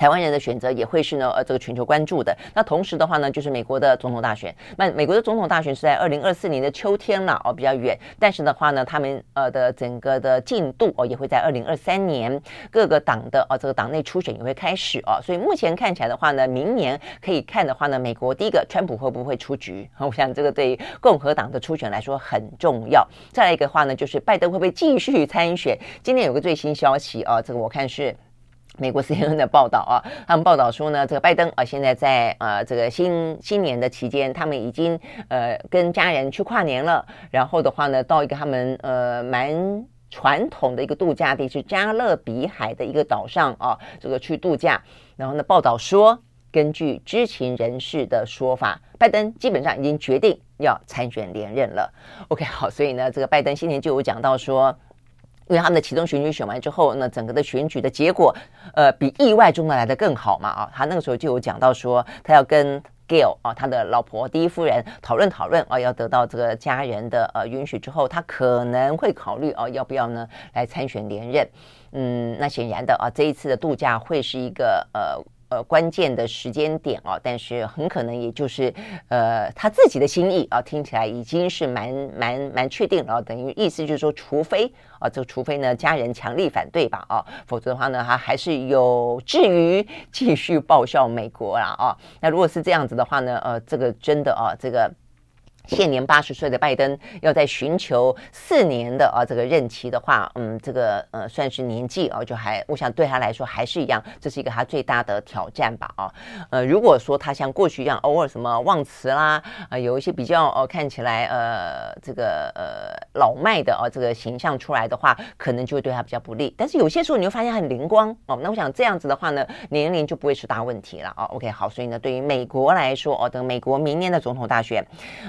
台湾人的选择也会是呢，呃，这个全球关注的。那同时的话呢，就是美国的总统大选。那美国的总统大选是在二零二四年的秋天了，哦，比较远。但是的话呢，他们呃的整个的进度哦，也会在二零二三年各个党的哦，这个党内初选也会开始哦。所以目前看起来的话呢，明年可以看的话呢，美国第一个，川普会不会出局？我想这个对于共和党的初选来说很重要。再来一个话呢，就是拜登会不会继续参选？今天有个最新消息啊，这个我看是。美国 CNN 的报道啊，他们报道说呢，这个拜登啊，现在在呃这个新新年的期间，他们已经呃跟家人去跨年了。然后的话呢，到一个他们呃蛮传统的一个度假地，是加勒比海的一个岛上啊，这个去度假。然后呢，报道说，根据知情人士的说法，拜登基本上已经决定要参选连任了。OK，好，所以呢，这个拜登先前就有讲到说。因为他们的期中选举选完之后，那整个的选举的结果，呃，比意外中的来的更好嘛啊，他那个时候就有讲到说，他要跟 Gail 啊，他的老婆第一夫人讨论讨论啊，要得到这个家人的呃允许之后，他可能会考虑啊，要不要呢来参选连任。嗯，那显然的啊，这一次的度假会是一个呃。呃，关键的时间点哦，但是很可能也就是呃他自己的心意啊，听起来已经是蛮蛮蛮确定了，等于意思就是说，除非啊，就除非呢家人强力反对吧啊，否则的话呢，他还是有至于继续报效美国啦啊。那如果是这样子的话呢，呃，这个真的啊，这个。现年八十岁的拜登，要在寻求四年的啊这个任期的话，嗯，这个呃算是年纪啊，就还我想对他来说还是一样，这是一个他最大的挑战吧啊。呃，如果说他像过去一样偶尔什么忘词啦，啊、呃，有一些比较呃看起来呃这个呃老迈的啊这个形象出来的话，可能就会对他比较不利。但是有些时候你会发现很灵光哦，那我想这样子的话呢，年龄就不会是大问题了啊。OK，好，所以呢，对于美国来说哦，等美国明年的总统大选，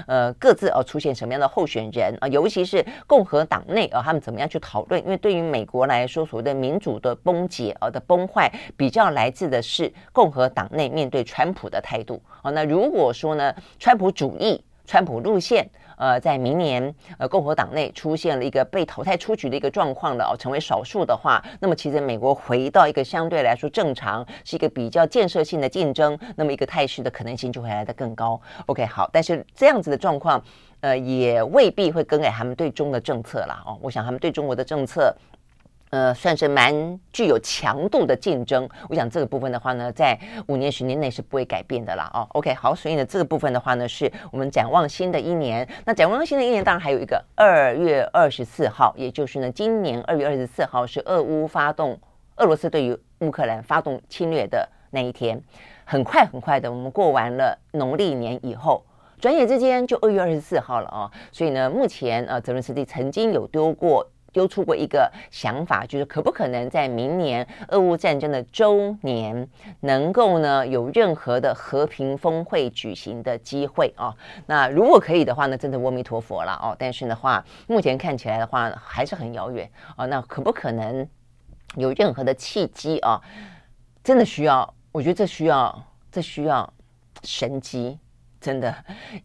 呃。各自而出现什么样的候选人啊？尤其是共和党内啊，他们怎么样去讨论？因为对于美国来说，所谓的民主的崩解啊的崩坏，比较来自的是共和党内面对川普的态度啊。那如果说呢，川普主义川普路线。呃，在明年，呃，共和党内出现了一个被淘汰出局的一个状况的哦，成为少数的话，那么其实美国回到一个相对来说正常，是一个比较建设性的竞争，那么一个态势的可能性就会来得更高。OK，好，但是这样子的状况，呃，也未必会更改他们对中的政策啦哦。我想他们对中国的政策。呃，算是蛮具有强度的竞争。我想这个部分的话呢，在五年、十年内是不会改变的啦。哦，OK，好，所以呢，这个部分的话呢，是我们展望新的一年。那展望新的一年，当然还有一个二月二十四号，也就是呢，今年二月二十四号是俄乌发动俄罗斯对于乌克兰发动侵略的那一天。很快很快的，我们过完了农历年以后，转眼之间就二月二十四号了啊、哦。所以呢，目前呃，泽伦斯基曾经有丢过。丢出过一个想法，就是可不可能在明年俄乌战争的周年，能够呢有任何的和平峰会举行的机会啊？那如果可以的话呢，真的阿弥陀佛了哦。但是的话，目前看起来的话还是很遥远啊。那可不可能有任何的契机啊？真的需要，我觉得这需要，这需要神机。真的，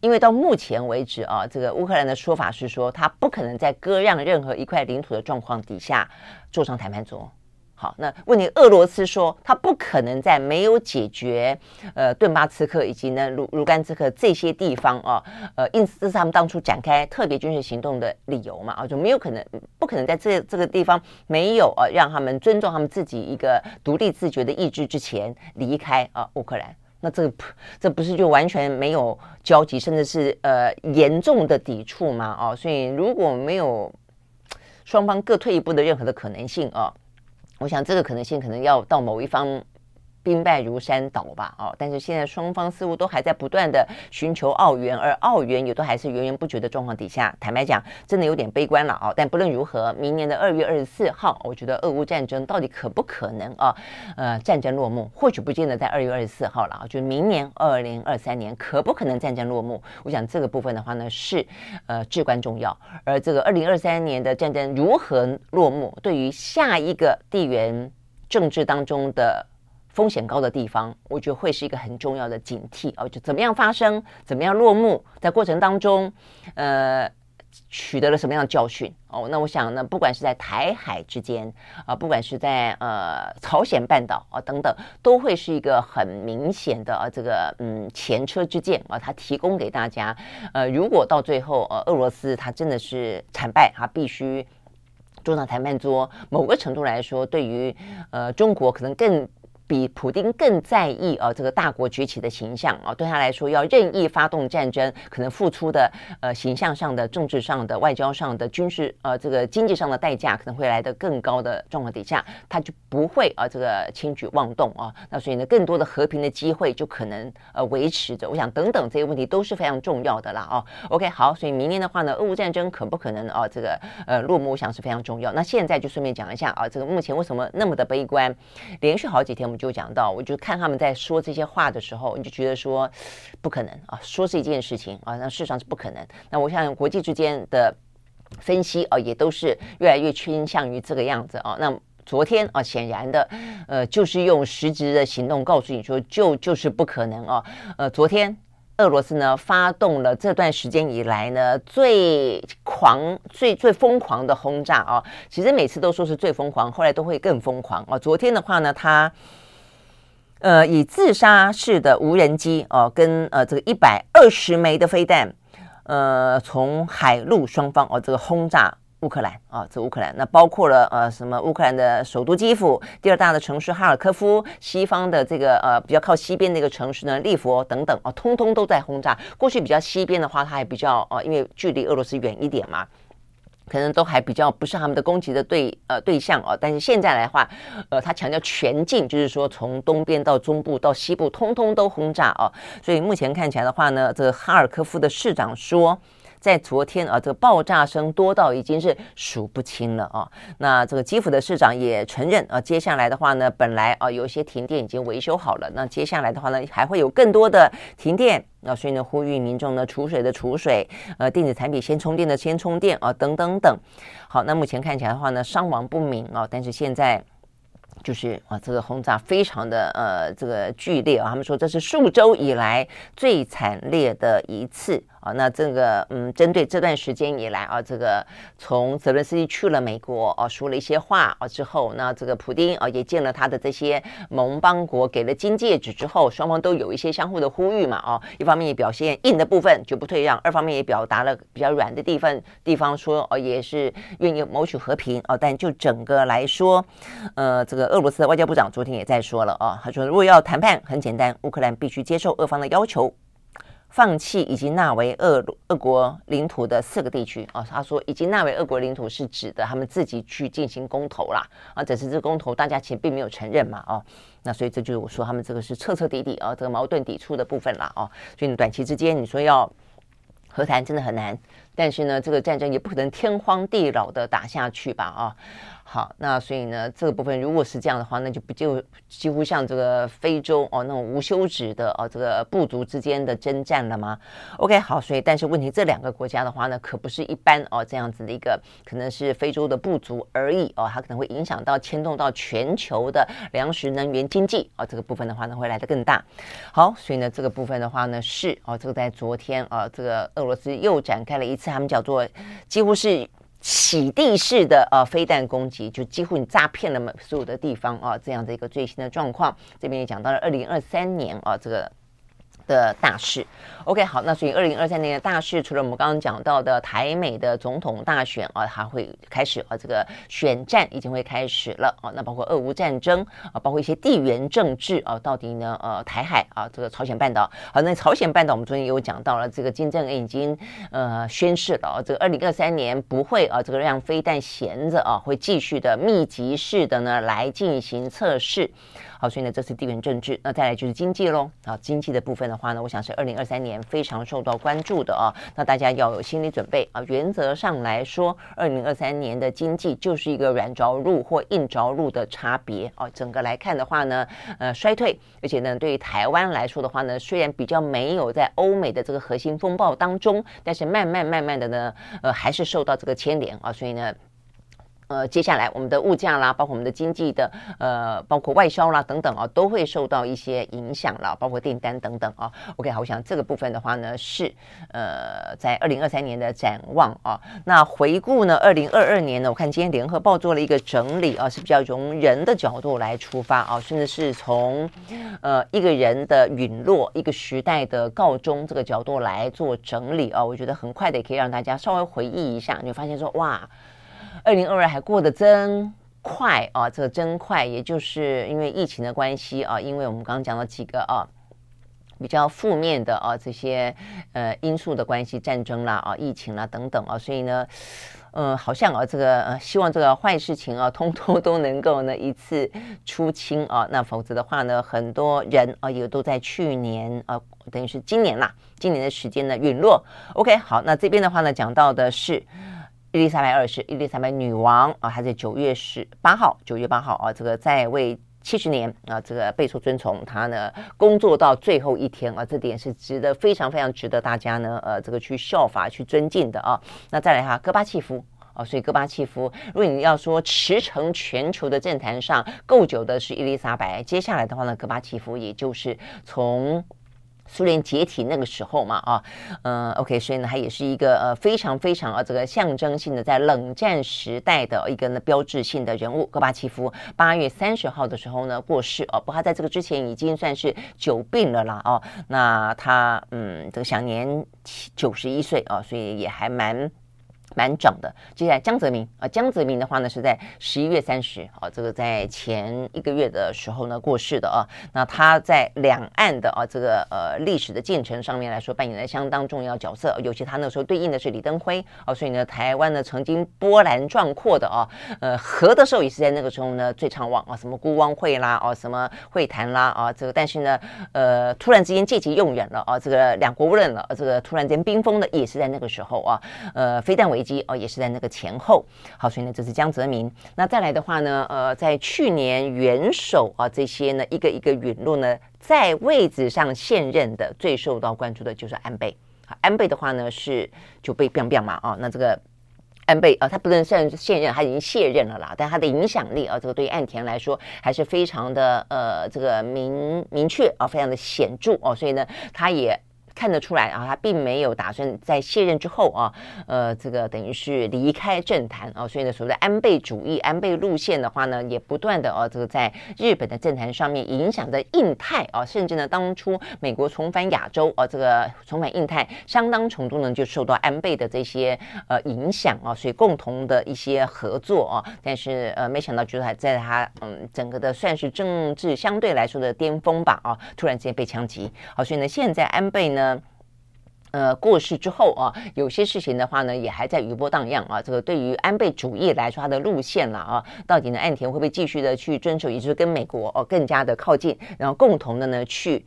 因为到目前为止啊，这个乌克兰的说法是说，他不可能在割让任何一块领土的状况底下坐上谈判桌。好，那问题，俄罗斯说他不可能在没有解决呃顿巴斯克以及呢卢卢甘斯克这些地方啊，呃，因此这是他们当初展开特别军事行动的理由嘛啊，就没有可能不可能在这这个地方没有啊让他们尊重他们自己一个独立自觉的意志之前离开啊乌克兰。那这个，这不是就完全没有交集，甚至是呃严重的抵触吗？哦，所以如果没有双方各退一步的任何的可能性啊，我想这个可能性可能要到某一方。兵败如山倒吧，哦，但是现在双方似乎都还在不断的寻求奥援，而奥援也都还是源源不绝的状况底下，坦白讲，真的有点悲观了啊。但不论如何，明年的二月二十四号，我觉得俄乌战争到底可不可能啊？呃，战争落幕，或许不见得在二月二十四号了啊，就明年二零二三年可不可能战争落幕？我想这个部分的话呢，是呃至关重要。而这个二零二三年的战争如何落幕，对于下一个地缘政治当中的。风险高的地方，我觉得会是一个很重要的警惕哦。就怎么样发生，怎么样落幕，在过程当中，呃，取得了什么样的教训哦？那我想呢，不管是在台海之间啊，不管是在呃朝鲜半岛啊等等，都会是一个很明显的啊这个嗯前车之鉴啊，它提供给大家。呃，如果到最后呃俄罗斯它真的是惨败，它必须坐上谈判桌，某个程度来说，对于呃中国可能更。比普丁更在意啊，这个大国崛起的形象啊，对他来说，要任意发动战争，可能付出的呃形象上的、政治上的、外交上的、军事呃这个经济上的代价，可能会来得更高的状况底下，他就不会啊这个轻举妄动啊。那所以呢，更多的和平的机会就可能呃维持着。我想等等这些问题都是非常重要的啦啊。OK，好，所以明年的话呢，俄乌战争可不可能啊这个呃落幕，我想是非常重要。那现在就顺便讲一下啊，这个目前为什么那么的悲观？连续好几天我们。就讲到，我就看他们在说这些话的时候，你就觉得说不可能啊，说是一件事情啊，那事实上是不可能。那我想国际之间的分析啊，也都是越来越倾向于这个样子啊。那昨天啊，显然的，呃，就是用实质的行动告诉你说，就就是不可能啊。呃，昨天。俄罗斯呢，发动了这段时间以来呢，最狂、最最疯狂的轰炸啊！其实每次都说是最疯狂，后来都会更疯狂啊！昨天的话呢，他呃以自杀式的无人机哦、跟呃这个一百二十枚的飞弹，呃从海陆双方哦、这个轰炸。乌克兰啊，这乌克兰那包括了呃什么乌克兰的首都基辅，第二大的城市哈尔科夫，西方的这个呃比较靠西边的一个城市呢，利佛等等啊，通通都在轰炸。过去比较西边的话，它还比较呃，因为距离俄罗斯远一点嘛，可能都还比较不是他们的攻击的对呃对象啊。但是现在来话，呃，他强调全境，就是说从东边到中部到西部，通通都轰炸啊。所以目前看起来的话呢，这个哈尔科夫的市长说。在昨天啊，这个爆炸声多到已经是数不清了啊。那这个基辅的市长也承认啊，接下来的话呢，本来啊有一些停电已经维修好了，那接下来的话呢，还会有更多的停电。那所以呢，呼吁民众呢储水的储水，呃，电子产品先充电的先充电啊，等等等。好，那目前看起来的话呢，伤亡不明啊，但是现在。就是啊，这个轰炸非常的呃，这个剧烈啊。他们说这是数周以来最惨烈的一次那这个嗯，针对这段时间以来啊，这个从泽伦斯基去了美国啊，说了一些话啊之后，那这个普丁啊也见了他的这些盟邦国，给了金戒指之后，双方都有一些相互的呼吁嘛啊，一方面也表现硬的部分就不退让，二方面也表达了比较软的地方地方说哦也是愿意谋取和平啊，但就整个来说，呃，这个俄罗斯的外交部长昨天也在说了啊，他说如果要谈判，很简单，乌克兰必须接受俄方的要求。放弃已经纳为俄俄国领土的四个地区。啊，他说已经纳为俄国领土是指的他们自己去进行公投啦。啊，只是这公投大家其实并没有承认嘛哦，那所以这就是我说他们这个是彻彻底底啊这个矛盾抵触的部分啦哦，所以短期之间你说要和谈真的很难，但是呢这个战争也不可能天荒地老的打下去吧啊。好，那所以呢，这个部分如果是这样的话，那就不就几乎像这个非洲哦那种无休止的哦这个部族之间的征战了吗？OK，好，所以但是问题这两个国家的话呢，可不是一般哦这样子的一个，可能是非洲的部族而已哦，它可能会影响到牵动到全球的粮食、能源、经济哦，这个部分的话呢会来得更大。好，所以呢这个部分的话呢是哦，这个在昨天啊，这个俄罗斯又展开了一次他们叫做几乎是。起地式的呃飞弹攻击，就几乎你诈骗了所有的地方啊，这样的一个最新的状况，这边也讲到了二零二三年啊这个。的大事，OK，好，那所以二零二三年的大事，除了我们刚刚讲到的台美的总统大选啊，它会开始啊，这个选战已经会开始了啊，那包括俄乌战争啊，包括一些地缘政治啊，到底呢，呃，台海啊，这个朝鲜半岛，好，那朝鲜半岛我们昨天也有讲到了，这个金正恩已经呃宣誓了啊，这个二零二三年不会啊，这个让飞弹闲着啊，会继续的密集式的呢来进行测试。好，所以呢，这是地缘政治。那再来就是经济喽。啊，经济的部分的话呢，我想是二零二三年非常受到关注的啊。那大家要有心理准备啊。原则上来说，二零二三年的经济就是一个软着陆或硬着陆的差别啊。整个来看的话呢，呃，衰退。而且呢，对于台湾来说的话呢，虽然比较没有在欧美的这个核心风暴当中，但是慢慢慢慢的呢，呃，还是受到这个牵连啊。所以呢。呃，接下来我们的物价啦，包括我们的经济的呃，包括外销啦等等啊，都会受到一些影响了，包括订单等等啊。OK，好，我想这个部分的话呢，是呃，在二零二三年的展望啊。那回顾呢，二零二二年呢，我看今天联合报做了一个整理啊，是比较从人的角度来出发啊，甚至是从呃一个人的陨落、一个时代的告终这个角度来做整理啊。我觉得很快的也可以让大家稍微回忆一下，你会发现说哇。二零二二还过得真快啊！这个真快，也就是因为疫情的关系啊，因为我们刚刚讲了几个啊比较负面的啊这些呃因素的关系，战争啦啊、疫情啦等等啊，所以呢，嗯、呃，好像啊这个呃希望这个坏事情啊，通通都能够呢一次出清啊，那否则的话呢，很多人啊也都在去年啊，等于是今年啦，今年的时间呢陨落。OK，好，那这边的话呢讲到的是。伊丽莎白二世，伊丽莎白女王啊，她在九月十八号，九月八号啊，这个在位七十年啊，这个备受尊崇，她呢工作到最后一天啊，这点是值得非常非常值得大家呢呃这个去效法去尊敬的啊。那再来哈，戈巴契夫啊，所以戈巴契夫，如果你要说驰骋全球的政坛上够久的是伊丽莎白，接下来的话呢，戈巴契夫也就是从。苏联解体那个时候嘛，啊，嗯，OK，所以呢，他也是一个呃非常非常啊这个象征性的在冷战时代的一个呢标志性的人物，戈巴契夫八月三十号的时候呢过世哦，不过他在这个之前已经算是久病了啦，哦，那他嗯这个享年九十一岁啊，所以也还蛮。蛮长的。接下来江泽民啊，江泽民的话呢是在十一月三十啊，这个在前一个月的时候呢过世的啊。那他在两岸的啊这个呃历史的进程上面来说扮演了相当重要角色，尤其他那时候对应的是李登辉啊，所以呢台湾呢曾经波澜壮阔的啊，呃和的时候也是在那个时候呢最畅旺啊，什么孤汪会啦啊，什么会谈啦啊，这个但是呢呃突然之间借机用远了啊，这个两国不认了，这个突然间冰封的也是在那个时候啊，呃非但危机。哦，也是在那个前后。好，所以呢，这是江泽民。那再来的话呢，呃，在去年元首啊这些呢，一个一个陨落呢，在位置上现任的最受到关注的就是安倍。安倍的话呢，是就被 biang biang 嘛啊。那这个安倍啊，他不能算现任，他已经卸任了啦。但他的影响力啊，这个对于岸田来说还是非常的呃，这个明明确啊，非常的显著哦。所以呢，他也。看得出来啊，他并没有打算在卸任之后啊，呃，这个等于是离开政坛啊，所以呢，所谓的安倍主义、安倍路线的话呢，也不断的啊，这个在日本的政坛上面影响着印太啊，甚至呢，当初美国重返亚洲啊，这个重返印太，相当程度呢就受到安倍的这些呃影响啊，所以共同的一些合作啊，但是呃，没想到就是在他嗯整个的算是政治相对来说的巅峰吧啊，突然之间被枪击，好，所以呢，现在安倍呢。呃，过世之后啊，有些事情的话呢，也还在余波荡漾啊。这个对于安倍主义来说，他的路线了啊，到底呢，岸田会不会继续的去遵守，也就是跟美国哦更加的靠近，然后共同的呢去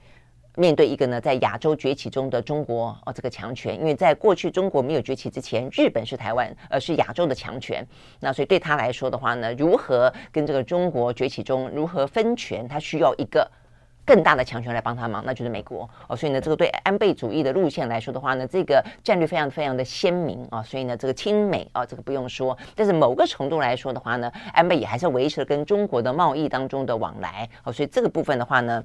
面对一个呢在亚洲崛起中的中国哦这个强权？因为在过去中国没有崛起之前，日本是台湾呃是亚洲的强权，那所以对他来说的话呢，如何跟这个中国崛起中如何分权，他需要一个。更大的强权来帮他忙，那就是美国哦。所以呢，这个对安倍主义的路线来说的话呢，这个战略非常非常的鲜明啊。所以呢，这个亲美啊，这个不用说。但是某个程度来说的话呢，安倍也还是维持了跟中国的贸易当中的往来哦。所以这个部分的话呢。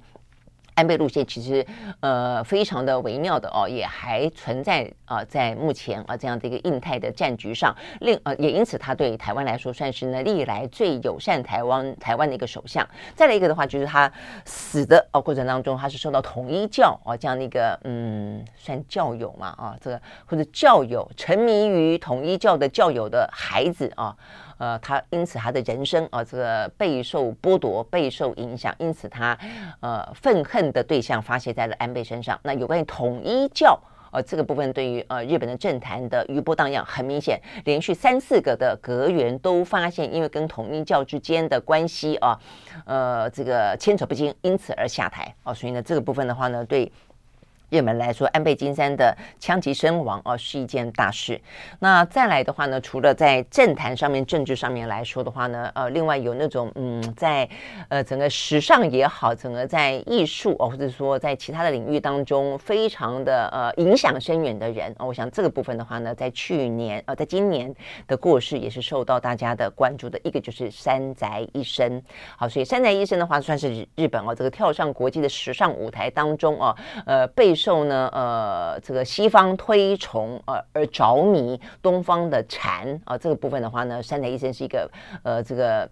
安倍路线其实呃非常的微妙的哦，也还存在啊、在目前啊这样的一个印太的战局上，另呃也因此他对台湾来说算是呢历来最友善台湾台湾的一个首相。再来一个的话，就是他死的哦过程当中，他是受到统一教啊这样的一个嗯算教友嘛啊这个或者教友沉迷于统一教的教友的孩子啊。呃，他因此他的人生啊、这个备受剥夺、备受影响，因此他呃愤恨的对象发泄在了安倍身上。那有关于统一教呃这个部分，对于呃日本的政坛的余波荡漾，很明显，连续三四个的阁员都发现，因为跟统一教之间的关系啊，呃这个牵扯不清，因此而下台哦、所以呢，这个部分的话呢，对。日本来说，安倍晋三的枪击身亡哦，是一件大事。那再来的话呢，除了在政坛上面、政治上面来说的话呢，呃，另外有那种嗯，在呃整个时尚也好，整个在艺术哦，或者说在其他的领域当中，非常的呃影响深远的人哦，我想这个部分的话呢，在去年呃，在今年的过世也是受到大家的关注的。一个就是山宅一生，好，所以山宅一生的话，算是日本哦，这个跳上国际的时尚舞台当中哦，呃被。受呢，呃，这个西方推崇，呃，而着迷东方的禅啊，这个部分的话呢，山宅医生是一个，呃，这个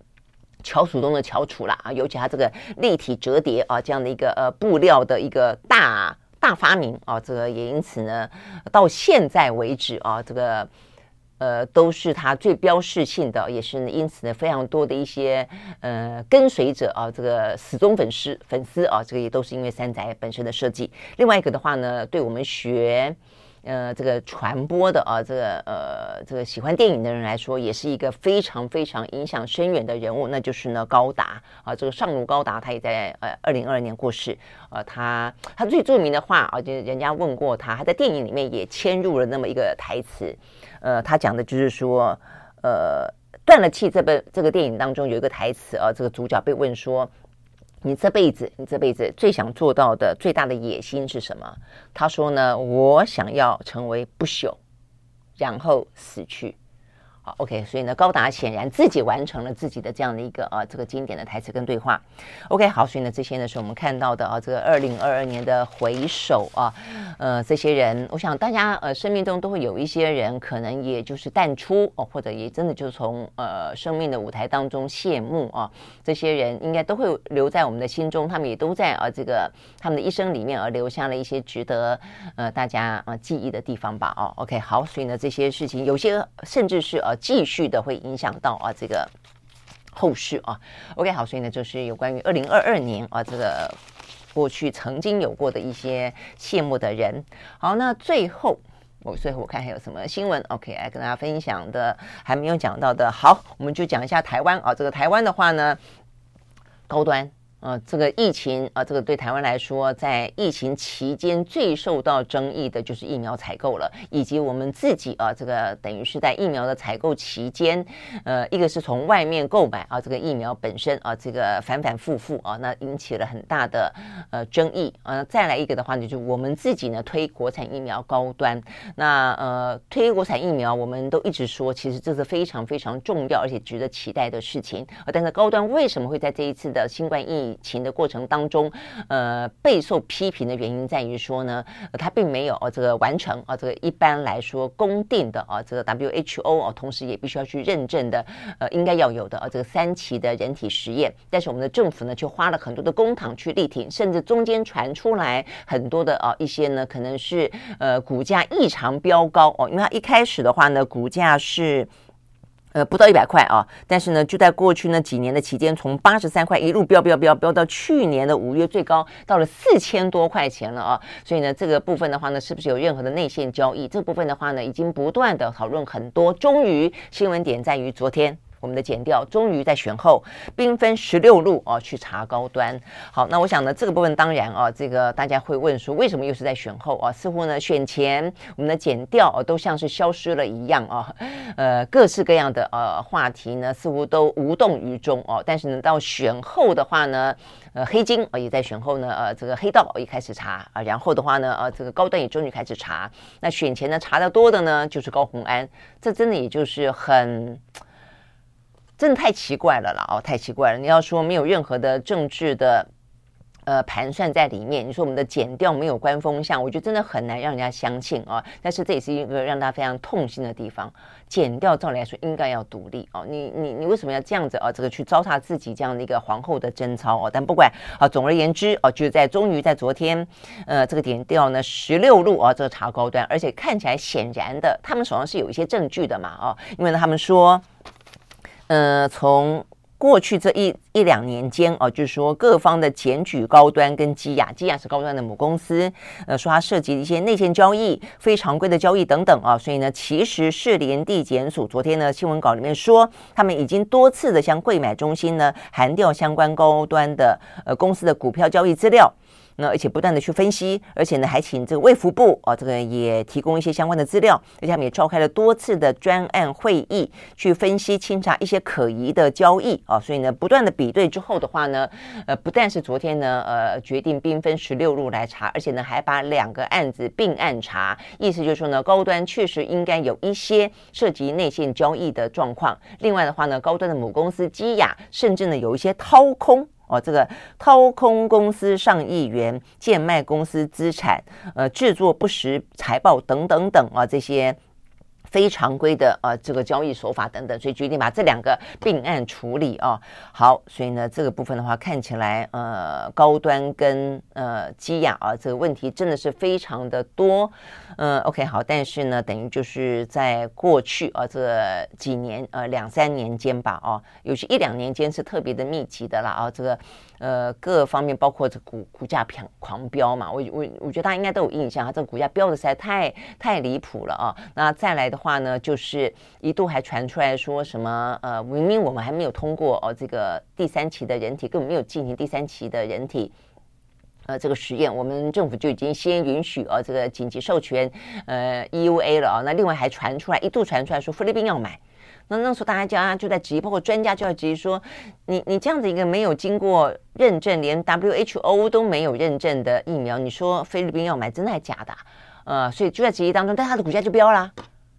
翘楚中的翘楚啦啊，尤其他这个立体折叠啊，这样的一个呃布料的一个大大发明啊，这个也因此呢，到现在为止啊，这个。呃，都是他最标志性的，也是因此呢，非常多的一些呃跟随者啊，这个死忠粉丝粉丝啊，这个也都是因为三宅本身的设计。另外一个的话呢，对我们学。呃，这个传播的啊，这个呃，这个喜欢电影的人来说，也是一个非常非常影响深远的人物，那就是呢高达啊，这个上鲁高达，他也在呃二零二二年过世。呃，他他最著名的话啊，就人家问过他，他在电影里面也嵌入了那么一个台词，呃，他讲的就是说，呃，断了气这本这个电影当中有一个台词啊，这个主角被问说。你这辈子，你这辈子最想做到的最大的野心是什么？他说呢，我想要成为不朽，然后死去。好，OK，所以呢，高达显然自己完成了自己的这样的一个啊，这个经典的台词跟对话。OK，好，所以呢，这些呢是我们看到的啊，这个二零二二年的回首啊，呃，这些人，我想大家呃生命中都会有一些人，可能也就是淡出哦，或者也真的就从呃生命的舞台当中谢幕啊。这些人应该都会留在我们的心中，他们也都在啊这个他们的一生里面而留下了一些值得呃大家啊记忆的地方吧。哦，OK，好，所以呢，这些事情有些甚至是呃。继续的会影响到啊这个后续啊，OK 好，所以呢就是有关于二零二二年啊这个过去曾经有过的一些谢幕的人。好，那最后我最后我看还有什么新闻 OK 来跟大家分享的还没有讲到的，好，我们就讲一下台湾啊，这个台湾的话呢，高端。呃，这个疫情啊，这个对台湾来说，在疫情期间最受到争议的就是疫苗采购了，以及我们自己啊，这个等于是在疫苗的采购期间，呃，一个是从外面购买啊，这个疫苗本身啊，这个反反复复啊，那引起了很大的呃争议啊。再来一个的话呢，就我们自己呢推国产疫苗高端，那呃推国产疫苗，我们都一直说，其实这是非常非常重要而且值得期待的事情啊。但是高端为什么会在这一次的新冠疫情的过程当中，呃，备受批评的原因在于说呢，它并没有哦这个完成啊这个一般来说公定的啊这个 WHO 哦，同时也必须要去认证的呃应该要有的啊这个三期的人体实验，但是我们的政府呢就花了很多的公帑去力挺，甚至中间传出来很多的啊一些呢可能是呃股价异常飙高哦，因为它一开始的话呢股价是。呃，不到一百块啊，但是呢，就在过去那几年的期间，从八十三块一路飙飙飙飙到去年的五月最高到了四千多块钱了啊，所以呢，这个部分的话呢，是不是有任何的内线交易？这部分的话呢，已经不断的讨论很多，终于新闻点在于昨天。我们的剪掉终于在选后兵分十六路哦，去查高端。好，那我想呢，这个部分当然啊，这个大家会问说，为什么又是在选后啊？似乎呢，选前我们的剪掉啊，都像是消失了一样啊。呃，各式各样的呃话题呢，似乎都无动于衷哦。但是呢，到选后的话呢，呃，黑金啊也在选后呢，呃，这个黑道也开始查啊。然后的话呢，呃，这个高端也终于开始查。那选前呢，查得多的呢，就是高红安。这真的也就是很。真的太奇怪了啦！哦，太奇怪了！你要说没有任何的政治的呃盘算在里面，你说我们的减掉没有官风向，我觉得真的很难让人家相信啊。但是这也是一个让大家非常痛心的地方。减掉照理来说应该要独立哦，你你你为什么要这样子啊？这个去糟蹋自己这样的一个皇后的贞操哦？但不管啊，总而言之哦，就是在终于在昨天，呃，这个点掉呢十六路啊，这个查高端，而且看起来显然的，他们手上是有一些证据的嘛哦，因为他们说。呃，从过去这一一两年间哦，就是说各方的检举高端跟基亚，基亚是高端的母公司，呃，说它涉及一些内线交易、非常规的交易等等啊，所以呢，其实士林地检署昨天呢新闻稿里面说，他们已经多次的向柜买中心呢函调相关高端的呃公司的股票交易资料。那而且不断的去分析，而且呢还请这个卫福部啊，这个也提供一些相关的资料，而且他们也召开了多次的专案会议，去分析清查一些可疑的交易啊，所以呢不断的比对之后的话呢，呃不但是昨天呢呃决定兵分十六路来查，而且呢还把两个案子并案查，意思就是说呢高端确实应该有一些涉及内线交易的状况，另外的话呢高端的母公司基亚甚至呢有一些掏空。哦，这个掏空公司上亿元，贱卖公司资产，呃，制作不实财报等等等啊，这些非常规的呃这个交易手法等等，所以决定把这两个并案处理啊。好，所以呢，这个部分的话，看起来呃高端跟呃基亚啊，这个问题真的是非常的多。嗯，OK，好，但是呢，等于就是在过去啊，这几年呃两三年间吧，哦，有些一两年间是特别的密集的啦，啊，这个呃各方面包括这股股价狂狂飙嘛，我我我觉得大家应该都有印象，它这个股价飙的实在太太离谱了啊。那再来的话呢，就是一度还传出来说什么呃，明明我们还没有通过哦这个第三期的人体，根本没有进行第三期的人体。呃，这个实验，我们政府就已经先允许呃这个紧急授权，呃，EUA 了啊。那另外还传出来，一度传出来说菲律宾要买。那那时候大家就就在质疑，包括专家就在质疑说，你你这样子一个没有经过认证，连 WHO 都没有认证的疫苗，你说菲律宾要买，真的还假的？呃，所以就在质疑当中，但它的股价就飙了，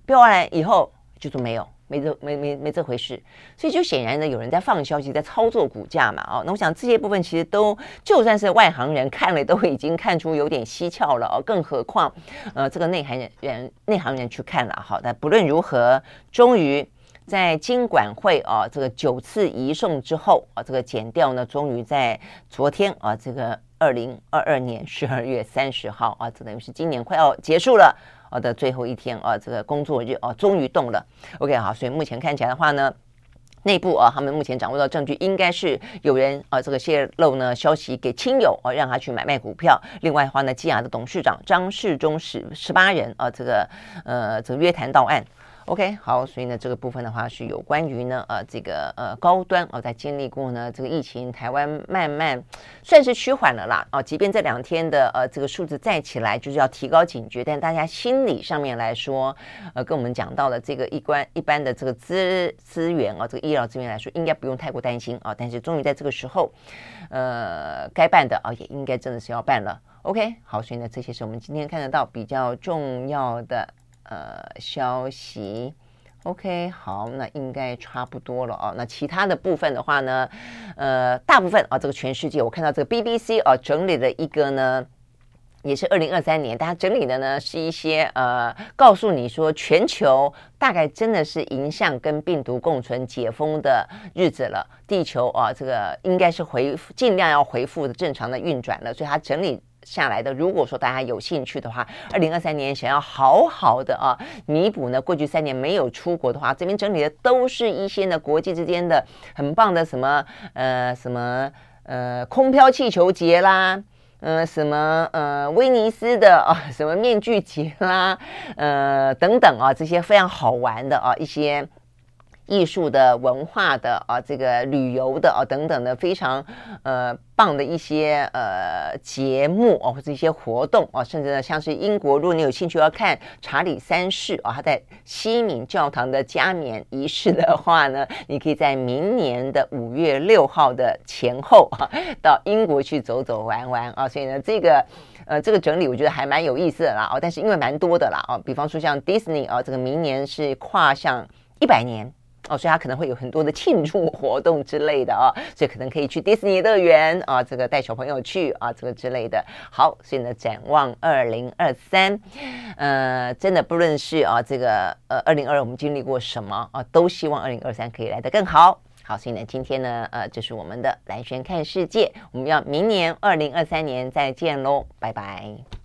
飙完来以后就说没有。没这没没没这回事，所以就显然呢，有人在放消息，在操作股价嘛，哦，那我想这些部分其实都就算是外行人看了，都已经看出有点蹊跷了哦，更何况呃这个内行人内行人去看了，好，但不论如何，终于在金管会啊这个九次移送之后啊，这个检调呢，终于在昨天啊这个二零二二年十二月三十号啊，这等于是今年快要结束了。啊的，最后一天啊，这个工作日啊，终于动了。OK，好，所以目前看起来的话呢，内部啊，他们目前掌握到证据，应该是有人啊，这个泄露呢消息给亲友啊，让他去买卖股票。另外的话呢，基亚的董事长张世忠十十八人啊，这个呃，这个约谈到案。OK，好，所以呢，这个部分的话是有关于呢，呃，这个呃高端哦、在经历过呢这个疫情，台湾慢慢算是趋缓了啦，哦、即便这两天的呃这个数字再起来，就是要提高警觉，但大家心理上面来说，呃，跟我们讲到了这个一关一般的这个资资源啊、这个医疗资源来说，应该不用太过担心啊、但是终于在这个时候，呃，该办的啊、也应该真的是要办了。OK，好，所以呢，这些是我们今天看得到比较重要的。呃，消息 OK，好，那应该差不多了哦。那其他的部分的话呢，呃，大部分啊，这个全世界我看到这个 BBC 啊整理了一个呢，也是二零二三年，大家整理的呢是一些呃，告诉你说全球大概真的是迎向跟病毒共存、解封的日子了，地球啊，这个应该是回复尽量要恢复的正常的运转了，所以它整理。下来的，如果说大家有兴趣的话，二零二三年想要好好的啊弥补呢过去三年没有出国的话，这边整理的都是一些呢国际之间的很棒的什么呃什么呃空飘气球节啦，呃什么呃威尼斯的啊什么面具节啦，呃等等啊这些非常好玩的啊一些。艺术的、文化的啊，这个旅游的啊等等的非常呃棒的一些呃节目啊，或者一些活动啊，甚至呢像是英国，如果你有兴趣要看查理三世啊，他在西敏教堂的加冕仪式的话呢，你可以在明年的五月六号的前后啊，到英国去走走玩玩啊。所以呢，这个呃这个整理我觉得还蛮有意思的啦哦，但是因为蛮多的啦哦，比方说像 Disney 啊，这个明年是跨向一百年。哦，所以他可能会有很多的庆祝 活动之类的啊、所以可能可以去迪士尼乐园啊，这个带小朋友去啊，这个之类的。好，所以呢，展望二零二三，呃，真的不论是啊这个呃二零二二我们经历过什么啊，都希望二零二三可以来得更好。好，所以呢，今天呢，呃，就是我们的蓝轩看世界，我们要明年二零二三年再见喽，拜拜。